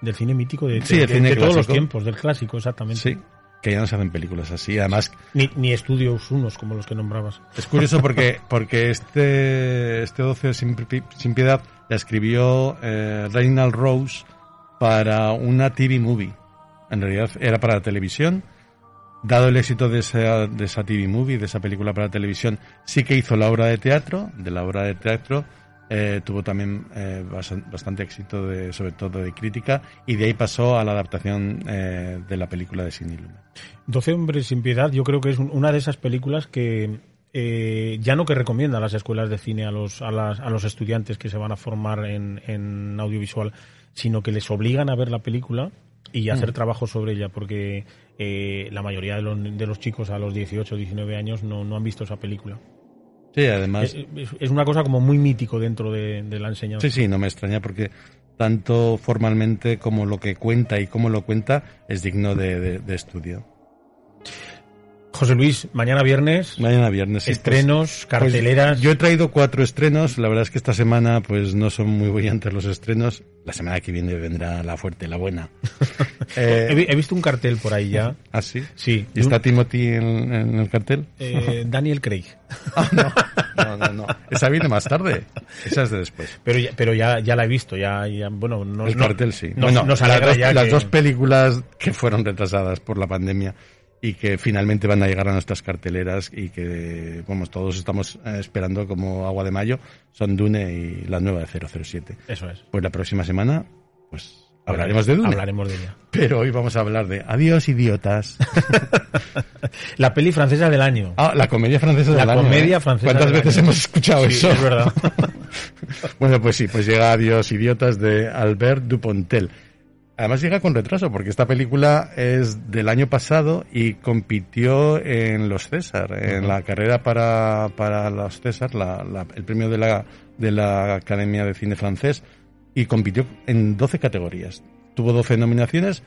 A: del cine mítico de,
C: sí,
A: de,
C: cine
A: de todos los tiempos, del clásico, exactamente.
C: Sí, que ya no se hacen películas así, además...
A: Ni, ni estudios unos como los que nombrabas.
C: Es curioso porque, [laughs] porque este, este 12 sin, sin piedad la escribió eh, Reynald Rose para una TV movie. En realidad era para la televisión dado el éxito de esa, de esa TV movie, de esa película para televisión, sí que hizo la obra de teatro, de la obra de teatro eh, tuvo también eh, bastante éxito, de, sobre todo de crítica, y de ahí pasó a la adaptación eh, de la película de Sidney Lumet.
A: Doce hombres sin piedad, yo creo que es una de esas películas que ya no que recomienda a las escuelas de cine a los, a, las, a los estudiantes que se van a formar en, en audiovisual, sino que les obligan a ver la película y hacer mm. trabajo sobre ella, porque la mayoría de los, de los chicos a los 18 o 19 años no, no han visto esa película.
C: Sí, además.
A: Es, una cosa como muy mítico dentro de, la enseñanza.
C: Sí, sí, no me extraña porque tanto formalmente como lo que cuenta y cómo lo cuenta es digno de estudio.
A: José Luis, mañana viernes.
C: Mañana viernes.
A: Pues, estrenos, carteleras.
C: Pues, yo he traído cuatro estrenos. La verdad es que esta semana pues no son muy brillantes los estrenos. La semana que viene vendrá la fuerte, la buena. [laughs]
A: Eh, he, visto un cartel por ahí ya.
C: ¿Ah, sí?
A: Sí.
C: ¿Y está Timothy en, el cartel?
A: Eh, [laughs] Daniel Craig.
C: Ah, no. no, no, Esa viene más tarde. Esa es de después.
A: Pero ya, pero ya, ya la he visto. Ya, ya bueno, no,
C: el cartel sí. Las,
A: ya
C: las dos películas que fueron retrasadas por la pandemia y que finalmente van a llegar a nuestras carteleras y que, vamos, todos estamos eh, esperando como agua de mayo, son Dune y la nueva de 007.
A: Eso es.
C: Pues la próxima semana, pues hablaremos de Dune.
A: Hablaremos de ella. [laughs]
C: Pero hoy vamos a hablar de Adiós, idiotas. [laughs]
A: la peli francesa del año.
C: Ah, la comedia francesa del año.
A: La comedia francesa
C: ¿Cuántas veces hemos escuchado
A: sí,
C: eso?
A: es verdad. [laughs]
C: bueno, pues sí, pues llega Adiós, idiotas de Albert Dupontel. Además llega con retraso porque esta película es del año pasado y compitió en los César, en la carrera para, para los César, el premio de la, de la Academia de Cine Francés y compitió en 12 categorías. Tuvo 12 nominaciones.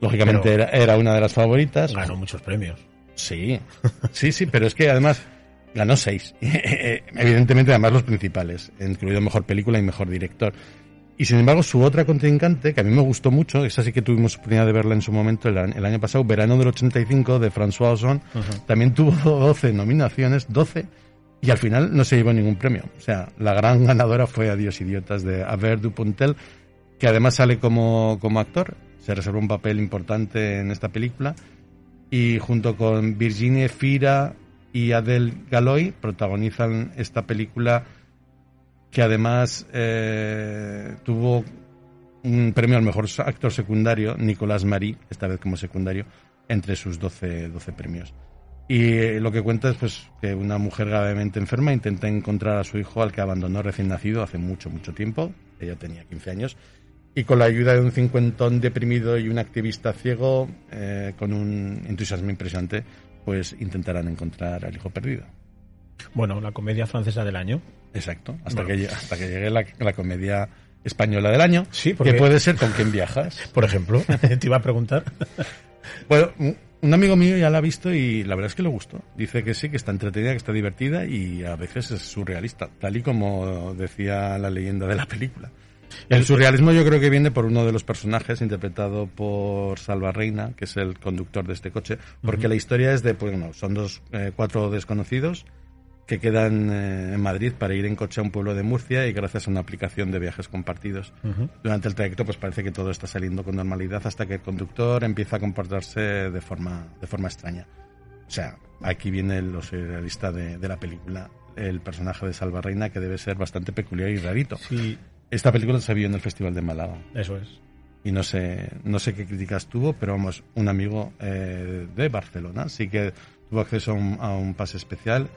C: Lógicamente era, era, una de las favoritas.
A: Ganó muchos premios.
C: Sí, sí, sí, pero es que además ganó 6. [laughs] Evidentemente además los principales, incluido Mejor Película y Mejor Director. Y sin embargo, su otra contrincante, que a mí me gustó mucho, esa sí que tuvimos oportunidad de verla en su momento el, año pasado, Verano del 85, de François Ozon, también tuvo [laughs] 12 nominaciones, 12, y al final no se llevó ningún premio. O sea, la gran ganadora fue Adiós Idiotas de Aver Dupontel, que además sale como, como actor, se reservó un papel importante en esta película, y junto con Virginie Fira y Adele Galoy protagonizan esta película que además eh, tuvo un premio al mejor actor secundario, Nicolás Marí, esta vez como secundario, entre sus 12, 12 premios. Y eh, lo que cuenta es pues, que una mujer gravemente enferma intenta encontrar a su hijo al que abandonó recién nacido hace mucho, mucho tiempo. Ella tenía 15 años. Y con la ayuda de un cincuentón deprimido y un activista ciego, eh, con un entusiasmo impresionante, pues intentarán encontrar al hijo perdido.
A: Bueno, la comedia francesa del año.
C: Exacto, hasta, que, hasta que llegue la, comedia española del año,
A: sí, porque...
C: que puede ser con quién viajas. [laughs]
A: Por ejemplo, [laughs] [laughs] te iba a preguntar.
C: bueno, un amigo mío ya la ha visto y la verdad es que le gustó. Dice que sí, que está entretenida, que está divertida y a veces es surrealista, tal y como decía la leyenda de la película. El surrealismo yo creo que viene por uno de los personajes interpretado por Salva Reina, que es el conductor de este coche, porque la historia es de, pues, bueno, son dos, eh, cuatro desconocidos que quedan eh, en Madrid para ir en coche a un pueblo de Murcia y gracias a una aplicación de viajes compartidos. Durante el trayecto pues parece que todo está saliendo con normalidad hasta que el conductor empieza a comportarse de forma, de forma extraña. O sea, aquí viene el surrealista de, de la película, el personaje de Salva Reina que debe ser bastante peculiar y rarito.
A: Sí.
C: Esta película se vio en el Festival de Málaga.
A: Eso es.
C: Y no sé, no sé qué críticas tuvo, pero vamos, un amigo eh, de Barcelona sí que tuvo acceso a un pase especial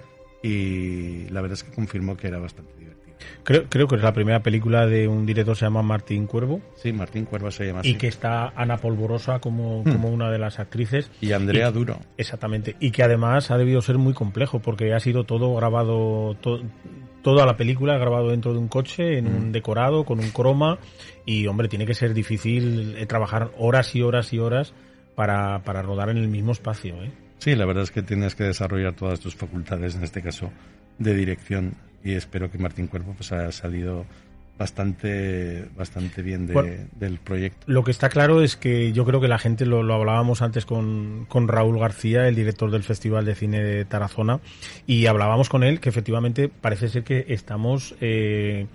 C: y la verdad es que confirmó que era bastante divertido.
A: Creo, creo que es la primera película de un director se llama Martín Cuervo.
C: Sí, Martín Cuervo se llama así.
A: Y que está Ana Polvorosa como, hmm. como una de las actrices.
C: Y Andrea Duro.
A: Exactamente. Y que además ha debido ser muy complejo porque ha sido todo grabado, toda la película grabado dentro de un coche, en un hmm. decorado, con un croma. Y hombre, tiene que ser difícil eh, trabajar horas y horas y horas para, para rodar en el mismo espacio. ¿eh?
C: Sí, la verdad es que tienes que desarrollar todas tus facultades, en este caso de dirección, y espero que Martín Cuerpo pues haya salido bastante bastante bien del proyecto.
A: Lo que está claro es que yo creo que la gente, lo, hablábamos antes con, con, Raúl García, el director del Festival de Cine de Tarazona, y hablábamos con él que efectivamente parece ser que estamos... Eh,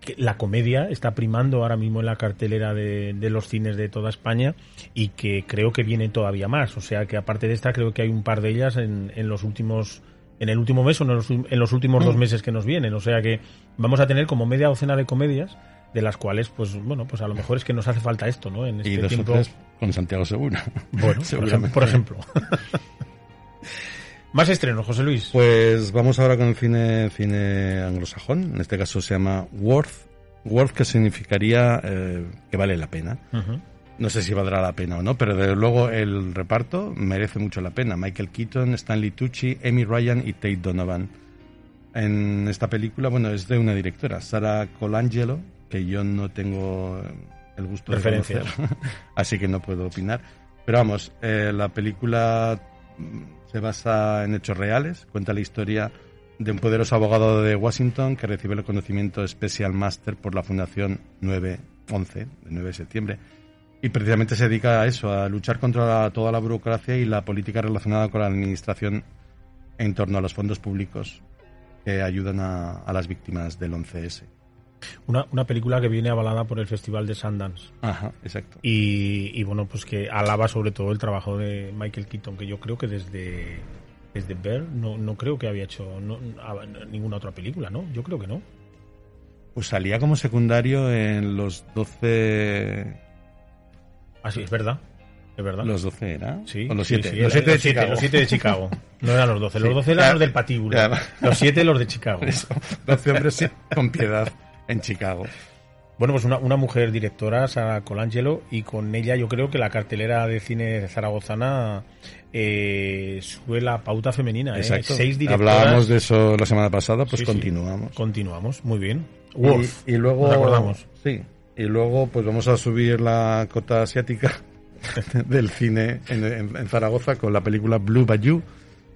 A: que la comedia está primando ahora mismo en la cartelera de, de los cines de toda España y que creo que viene todavía más. O sea que aparte de esta, creo que hay un par de ellas en, en los últimos en el último mes o en los, en los últimos dos meses que nos vienen. O sea que vamos a tener como media docena de comedias de las cuales, pues bueno, pues a lo mejor es que nos hace falta esto, ¿no? En este
C: y dos
A: tiempo.
C: o tres con Santiago Segura. [laughs]
A: Bueno, por ejemplo. [laughs] Más estrenos, José Luis.
C: Pues vamos ahora con el cine, cine anglosajón. En este caso se llama Worth. Worth que significaría eh, que vale la pena. No sé si valdrá la pena o no, pero desde luego el reparto merece mucho la pena. Michael Keaton, Stanley Tucci, Amy Ryan y Tate Donovan. En esta película, bueno, es de una directora, Sara Colangelo, que yo no tengo el gusto de conocer, [laughs] así que no puedo opinar. Pero vamos, eh, la película se basa en hechos reales, cuenta la historia de un poderoso abogado de Washington que recibe el conocimiento Special Master por la Fundación 9-11, de 9 de septiembre. Y precisamente se dedica a eso, a luchar contra toda la burocracia y la política relacionada con la administración en torno a los fondos públicos que ayudan a, a las víctimas del 11S.
A: Una, una película que viene avalada por el Festival de Sundance.
C: Ajá, exacto.
A: Y, y, bueno, pues que alaba sobre todo el trabajo de Michael Keaton, que yo creo que desde, desde Bear no, no creo que había hecho no- ninguna otra película, ¿no? Yo creo que no.
C: Pues salía como secundario en los 12...
A: Ah, sí, es verdad. Es verdad.
C: ¿Los 12 era?
A: Sí,
C: ¿O los
A: sí,
C: 7?
A: sí,
C: los
A: era-
C: 7 de
A: los siete,
C: Chicago.
A: los siete de Chicago. No eran los 12. Los
C: Sí.
A: 12 eran los del patíbulo.
C: ya-
A: Los 7 los de Chicago.
C: Eso, 12 hombres sí, con piedad en Chicago.
A: Bueno, pues una, una mujer directora, Sara Colangelo, y con ella yo creo que la cartelera de cine zaragozana eh, sube la pauta femenina. ¿eh?
C: Exacto.
A: Seis directoras.
C: Hablábamos de eso la semana pasada, pues
A: Sí, sí.
C: continuamos.
A: Continuamos, muy bien.
C: Y-
A: Worth,
C: y, luego
A: nos acordamos.
C: sí y luego pues vamos a subir la cota asiática [laughs] del cine en, en- en Zaragoza con la película Blue Bayou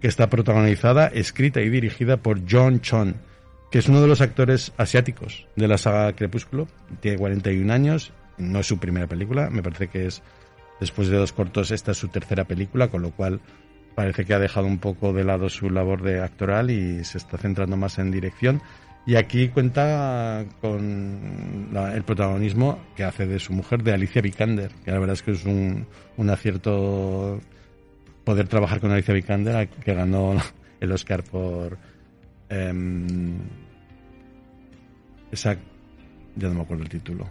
C: que está protagonizada escrita y dirigida por John Chon que es uno de los actores asiáticos de la saga Crepúsculo tiene 41 años no es su primera película me parece que es después de dos cortos esta es su tercera película con lo cual parece que ha dejado un poco de lado su labor de actoral y se está centrando más en dirección. Y aquí cuenta con el protagonismo que hace de su mujer, de Alicia Vikander, que la verdad es que es un, un acierto poder trabajar con Alicia Vikander, que ganó el Oscar por em, esa ya no me acuerdo el título.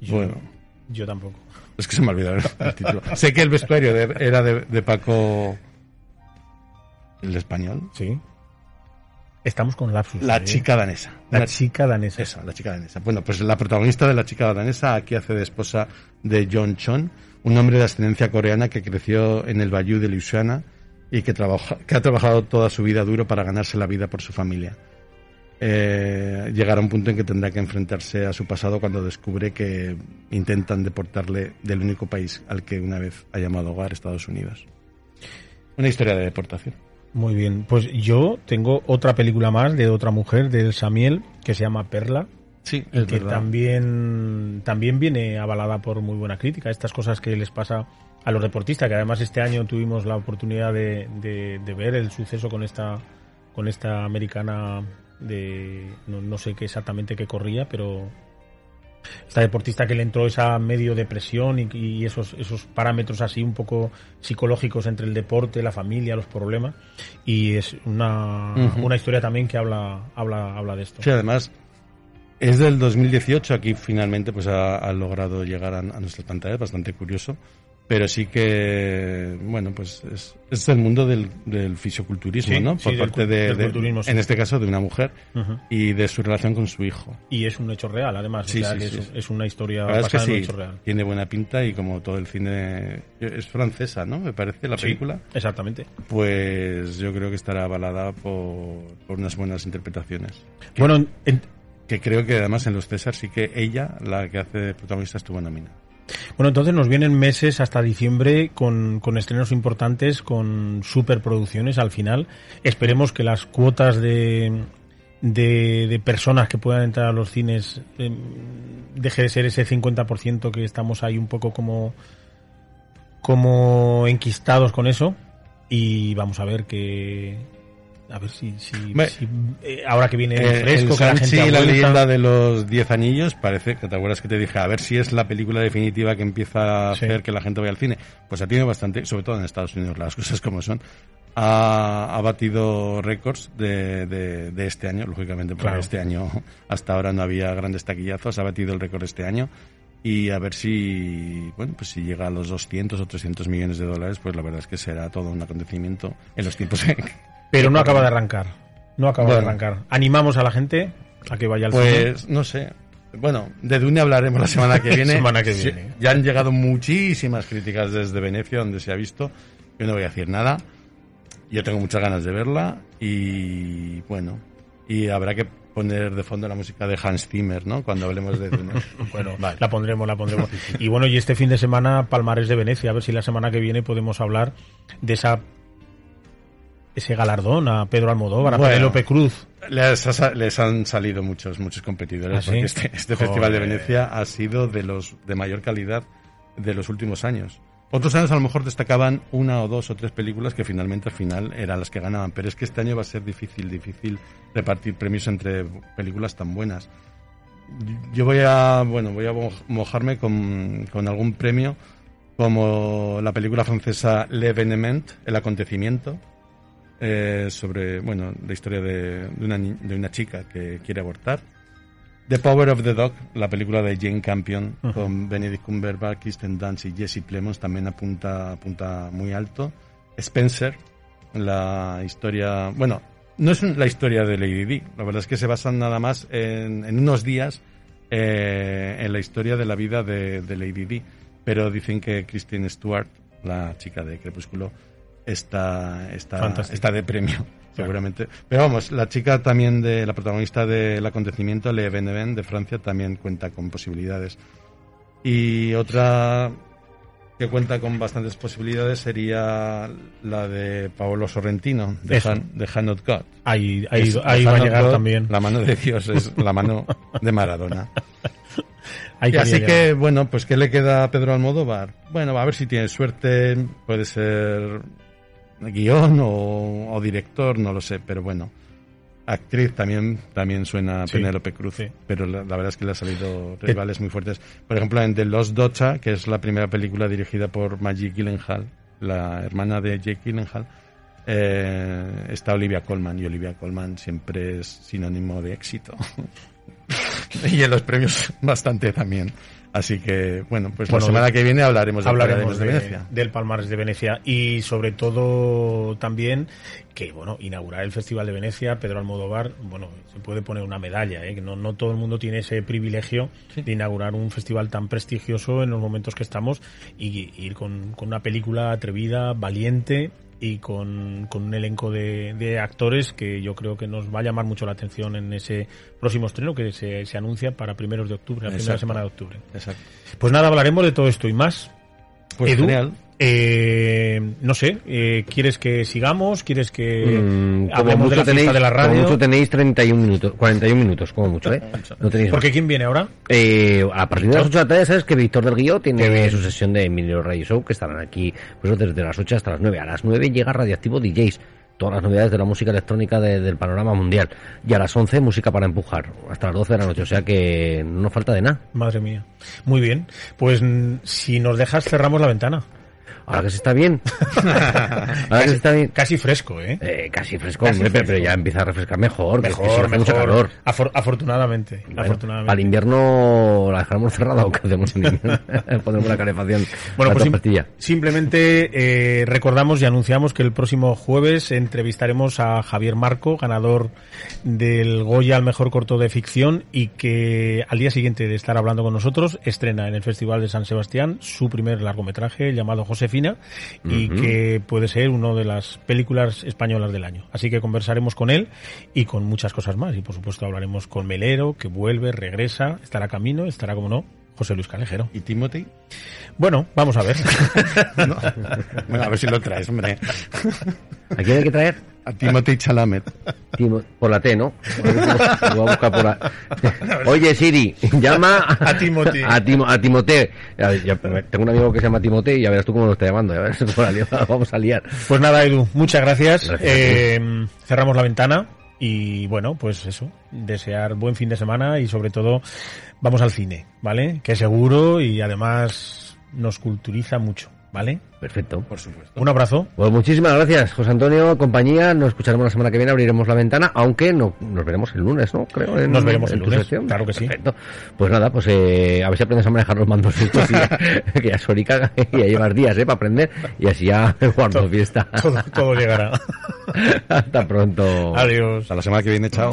A: Yo,
C: bueno,
A: yo tampoco.
C: es que se me ha olvidado el, el título. [laughs] sé que el vestuario de- era de, de Paco el español.
A: Sí. Estamos con lapsus.
C: La
A: ¿eh?
C: chica danesa.
A: La
C: Una-
A: chica danesa.
C: Eso, la chica danesa. Bueno, pues la protagonista de la chica danesa aquí hace de esposa de John Chon, un hombre de ascendencia coreana que creció en el Bayou de Louisiana y que, trabaja, que ha trabajado toda su vida duro para ganarse la vida por su familia. Eh, llegará un punto en que tendrá que enfrentarse a su pasado cuando descubre que intentan deportarle del único país al que una vez ha llamado hogar, Estados Unidos. Una historia de deportación.
A: Muy bien. Pues yo tengo otra película más de otra mujer, de Elsa Miel, que se llama Perla.
C: Sí, es
A: que
C: verdad.
A: también, también viene avalada por muy buena crítica. Estas cosas que les pasa a los deportistas, que además este año tuvimos la oportunidad de, de- de ver el suceso con esta, con esta americana de no, no sé qué exactamente qué corría, pero esta deportista que le entró esa medio depresión y, y esos, esos parámetros así un poco psicológicos entre el deporte, la familia, los problemas. Y es una, una historia también que habla, habla, habla de esto.
C: Sí, además es del 2018, aquí finalmente pues ha, ha logrado llegar a, a nuestras pantallas, bastante curioso, pero sí que, bueno, pues es, es del mundo del, del fisioculturismo,
A: Sí,
C: ¿no?
A: sí,
C: Por
A: del
C: parte
A: cul-
C: de,
A: del
C: de-
A: sí.
C: en este caso de una mujer
A: Ujú.
C: y de su relación con su hijo.
A: Y es un hecho real, además. o
C: Sí,
A: sea,
C: sí, sí,
A: es,
C: sí.
A: es una historia
C: verdad es que
A: basada en un
C: sí,
A: hecho real.
C: tiene buena pinta y como todo el cine es francesa, ¿no? Me parece la
A: Sí,
C: película.
A: exactamente.
C: Pues yo creo que estará avalada por, por unas buenas interpretaciones. Que-
A: Bueno, en-
C: que creo que además en los César sí que ella, la que hace protagonista, estuvo nominada.
A: Bueno, entonces nos vienen meses hasta diciembre con, con estrenos importantes, con superproducciones al final. Esperemos que las cuotas de, de, personas que puedan entrar a los cines eh, deje de ser ese 50% que estamos ahí un poco como, como enquistados con eso. Y vamos a ver qué, A ver si, si, eh, ahora que viene
C: Eh,
A: fresco,
C: el
A: que la gente
C: y la leyenda de los 10 anillos, parece que te acuerdas que te dije, a ver si es la película definitiva que empieza a
A: Sí.
C: hacer que la gente vaya al cine. Pues ha tenido bastante, sobre todo en Estados Unidos, las cosas como son. Ha, ha batido récords de, de, de este año, lógicamente, porque
A: Claro.
C: este año [laughs] hasta ahora no había grandes taquillazos, ha batido el récord este año. Y a ver si, bueno, pues si llega a los 200 o 300 millones de dólares, pues la verdad es que será todo un acontecimiento en los tiempos [laughs] en
A: Pero no acaba de arrancar. No acaba de arrancar. Animamos a la gente a que vaya al cine.
C: Pues no sé. Bueno, de Dune hablaremos la semana que [laughs] viene.
A: Semana que viene.
C: Ya han llegado muchísimas críticas desde Venecia, donde se ha visto. Yo no voy a decir nada. Yo tengo muchas ganas de verla y bueno, y habrá que poner de fondo la música de Hans Zimmer, ¿no? Cuando hablemos de Dune. [laughs]
A: Bueno, la pondremos, la pondremos. [laughs] Y bueno, y este fin de semana, Palmares de Venecia, a ver si la semana que viene podemos hablar de esa ese galardón a Pedro Almodóvar, a
C: Bueno.
A: Penélope Cruz.
C: Les, ha sa- les han salido muchos muchos competidores
A: ¿Ah, sí?
C: porque este, este festival de. Venecia ha sido de los de mayor calidad de los últimos años. Otros años a lo mejor destacaban una o dos o tres películas que finalmente al final eran las que ganaban, pero es que este año va a ser difícil, difícil repartir premios entre películas tan buenas. Yo voy a, bueno, voy a mo- mojarme con, con algún premio como la película francesa L'Evénement, El Acontecimiento, eh, sobre bueno la historia de, de, una, de una chica que quiere abortar. The Power of the Dog, la película de Jane Campion con Benedict Cumberbatch, Kristen Dunst y Jesse Plemons también apunta apunta muy alto. Spencer, la historia, bueno, no es la historia de Lady Di, la verdad es que se basan nada más en, en unos días eh, en la historia de la vida de, de Lady Di, pero dicen que Kristen Stewart, la chica de Crepúsculo, está, está, está de premio, seguramente. Pero vamos, la chica también de la protagonista del acontecimiento, Le Benevent de Francia, también cuenta con posibilidades. Y otra que cuenta con bastantes posibilidades sería la de Paolo Sorrentino, de. Han, de Hand of God.
A: Ahí, ahí,
C: Es
A: ahí
C: The
A: va a llegar
C: God,
A: también.
C: La mano de Dios es [laughs] la mano de Maradona. [laughs]
A: Ahí
C: Y así que, bueno, pues ¿qué le queda a Pedro Almodóvar? Bueno, a ver si tiene suerte, puede ser guion o, o director, no lo sé, pero bueno. Actriz también, también suena a
A: Sí,
C: Penélope Cruz,
A: sí.
C: pero la, la verdad es que le ha salido rivales muy fuertes. Por ejemplo, en The Lost Docha, que es la primera película dirigida por Maggie Gyllenhaal, la hermana de Jake Gyllenhaal, eh, está Olivia Colman, y Olivia Colman siempre es sinónimo de éxito. [laughs] y en los premios bastante también. Así que, bueno, pues
A: Bueno,
C: la semana que viene hablaremos, de,
A: de-
C: Venecia.
A: del Palmares de Venecia y sobre todo también que bueno inaugurar el Festival de Venecia Pedro Almodóvar bueno se puede poner una medalla ¿eh? que no, no todo el mundo tiene ese privilegio de inaugurar un festival tan prestigioso en los momentos que estamos y ir con, con una película atrevida valiente y con, con un elenco de, de actores que yo creo que nos va a llamar mucho la atención en ese próximo estreno que se, se anuncia para primeros de octubre, la primera
C: Exacto.
A: semana de octubre.
C: Exacto.
A: Pues nada, hablaremos de todo esto y más.
C: Pues
A: Edu,
C: genial.
A: Eh, no sé, eh, ¿quieres que sigamos? ¿Quieres que
B: Mm, como
A: hablemos de la
B: mucho tenéis,
A: de la
B: como
A: radio?
B: mucho tenéis 31 minutos, 41 minutos, como mucho, ¿eh? No tenéis.
A: Porque ¿quién viene ahora?
B: Eh, a partir de las 8 de la tarde sabes que Víctor del Guillo tiene su sesión de Emilio Radio Show, que estarán aquí pues, desde las 8 hasta las 9. A las 9 llega Radioactivo DJs, todas las novedades de la música electrónica de- del panorama mundial. Y a las 11 música para empujar, hasta las 12 de la noche, o sea que no nos falta de nada.
A: Madre mía. Muy bien. Pues mm, si nos dejas cerramos la ventana.
B: Ahora que se está bien. [laughs] Ahora que se está bien.
A: Casi fresco, ¿eh?
B: Eh, casi fresco,
A: Casi
B: hombre, pero-
A: fresco.
B: pero ya empieza a refrescar mejor, que es que
A: Mejor,
B: mucho
A: mejor.
B: calor.
A: Afor- afortunadamente.
B: Bueno,
A: afortunadamente.
B: el invierno la dejaremos cerrada o qué hacemos en invierno? [laughs] Ponemos la calefacción.
A: Bueno,
B: la
A: pues sim- simplemente eh, recordamos y anunciamos que el próximo jueves entrevistaremos a Javier Marco, ganador del Goya al mejor corto de ficción y que al día siguiente de estar hablando con nosotros estrena en el Festival de San Sebastián su primer largometraje llamado Josefina y que puede ser una de las películas españolas del año. Así que conversaremos con él y con muchas cosas más y por supuesto hablaremos con Melero que vuelve, regresa, estará camino, estará como no José Luis Calejero.
C: ¿Y Timothy?
A: Bueno, vamos a ver. [laughs]
C: No. Bueno, a ver si lo traes, hombre.
B: ¿A quién hay que traer?
C: A Timothy Chalamet.
B: Timo- por la T, ¿no? Lo voy a buscar por la- [laughs] Oye, Siri, llama
A: A Timothy.
B: A, Timo- a Timote. A ver, ya- tengo un amigo que se llama Timote y ya verás tú cómo lo está llamando. Ya verás, [laughs] por la liada, vamos a liar.
A: Pues nada, Edu, muchas gracias.
B: A.
A: Eh, cerramos la ventana y bueno, pues eso, desear buen fin de semana y sobre todo vamos al cine, ¿vale? Que es seguro y además nos culturiza mucho, ¿vale?
B: Perfecto.
C: Por supuesto.
A: Un abrazo.
B: Pues muchísimas gracias, José Antonio, compañía. Nos escucharemos la semana que viene, abriremos la ventana, aunque no, nos veremos el lunes, ¿no? Creo. en-
A: Nos veremos el
B: en
A: lunes,
B: sección.
A: claro que sí.
B: Perfecto. Pues nada, pues eh, a ver si aprendes a manejar los mandos estos ya- [laughs] que ya Sorica y ya llevas días, ¿eh? Para aprender y así ya [laughs] guardo fiesta.
A: Todo, todo llegará. [laughs]
B: Hasta pronto.
A: Adiós.
C: Hasta la semana que viene, chao.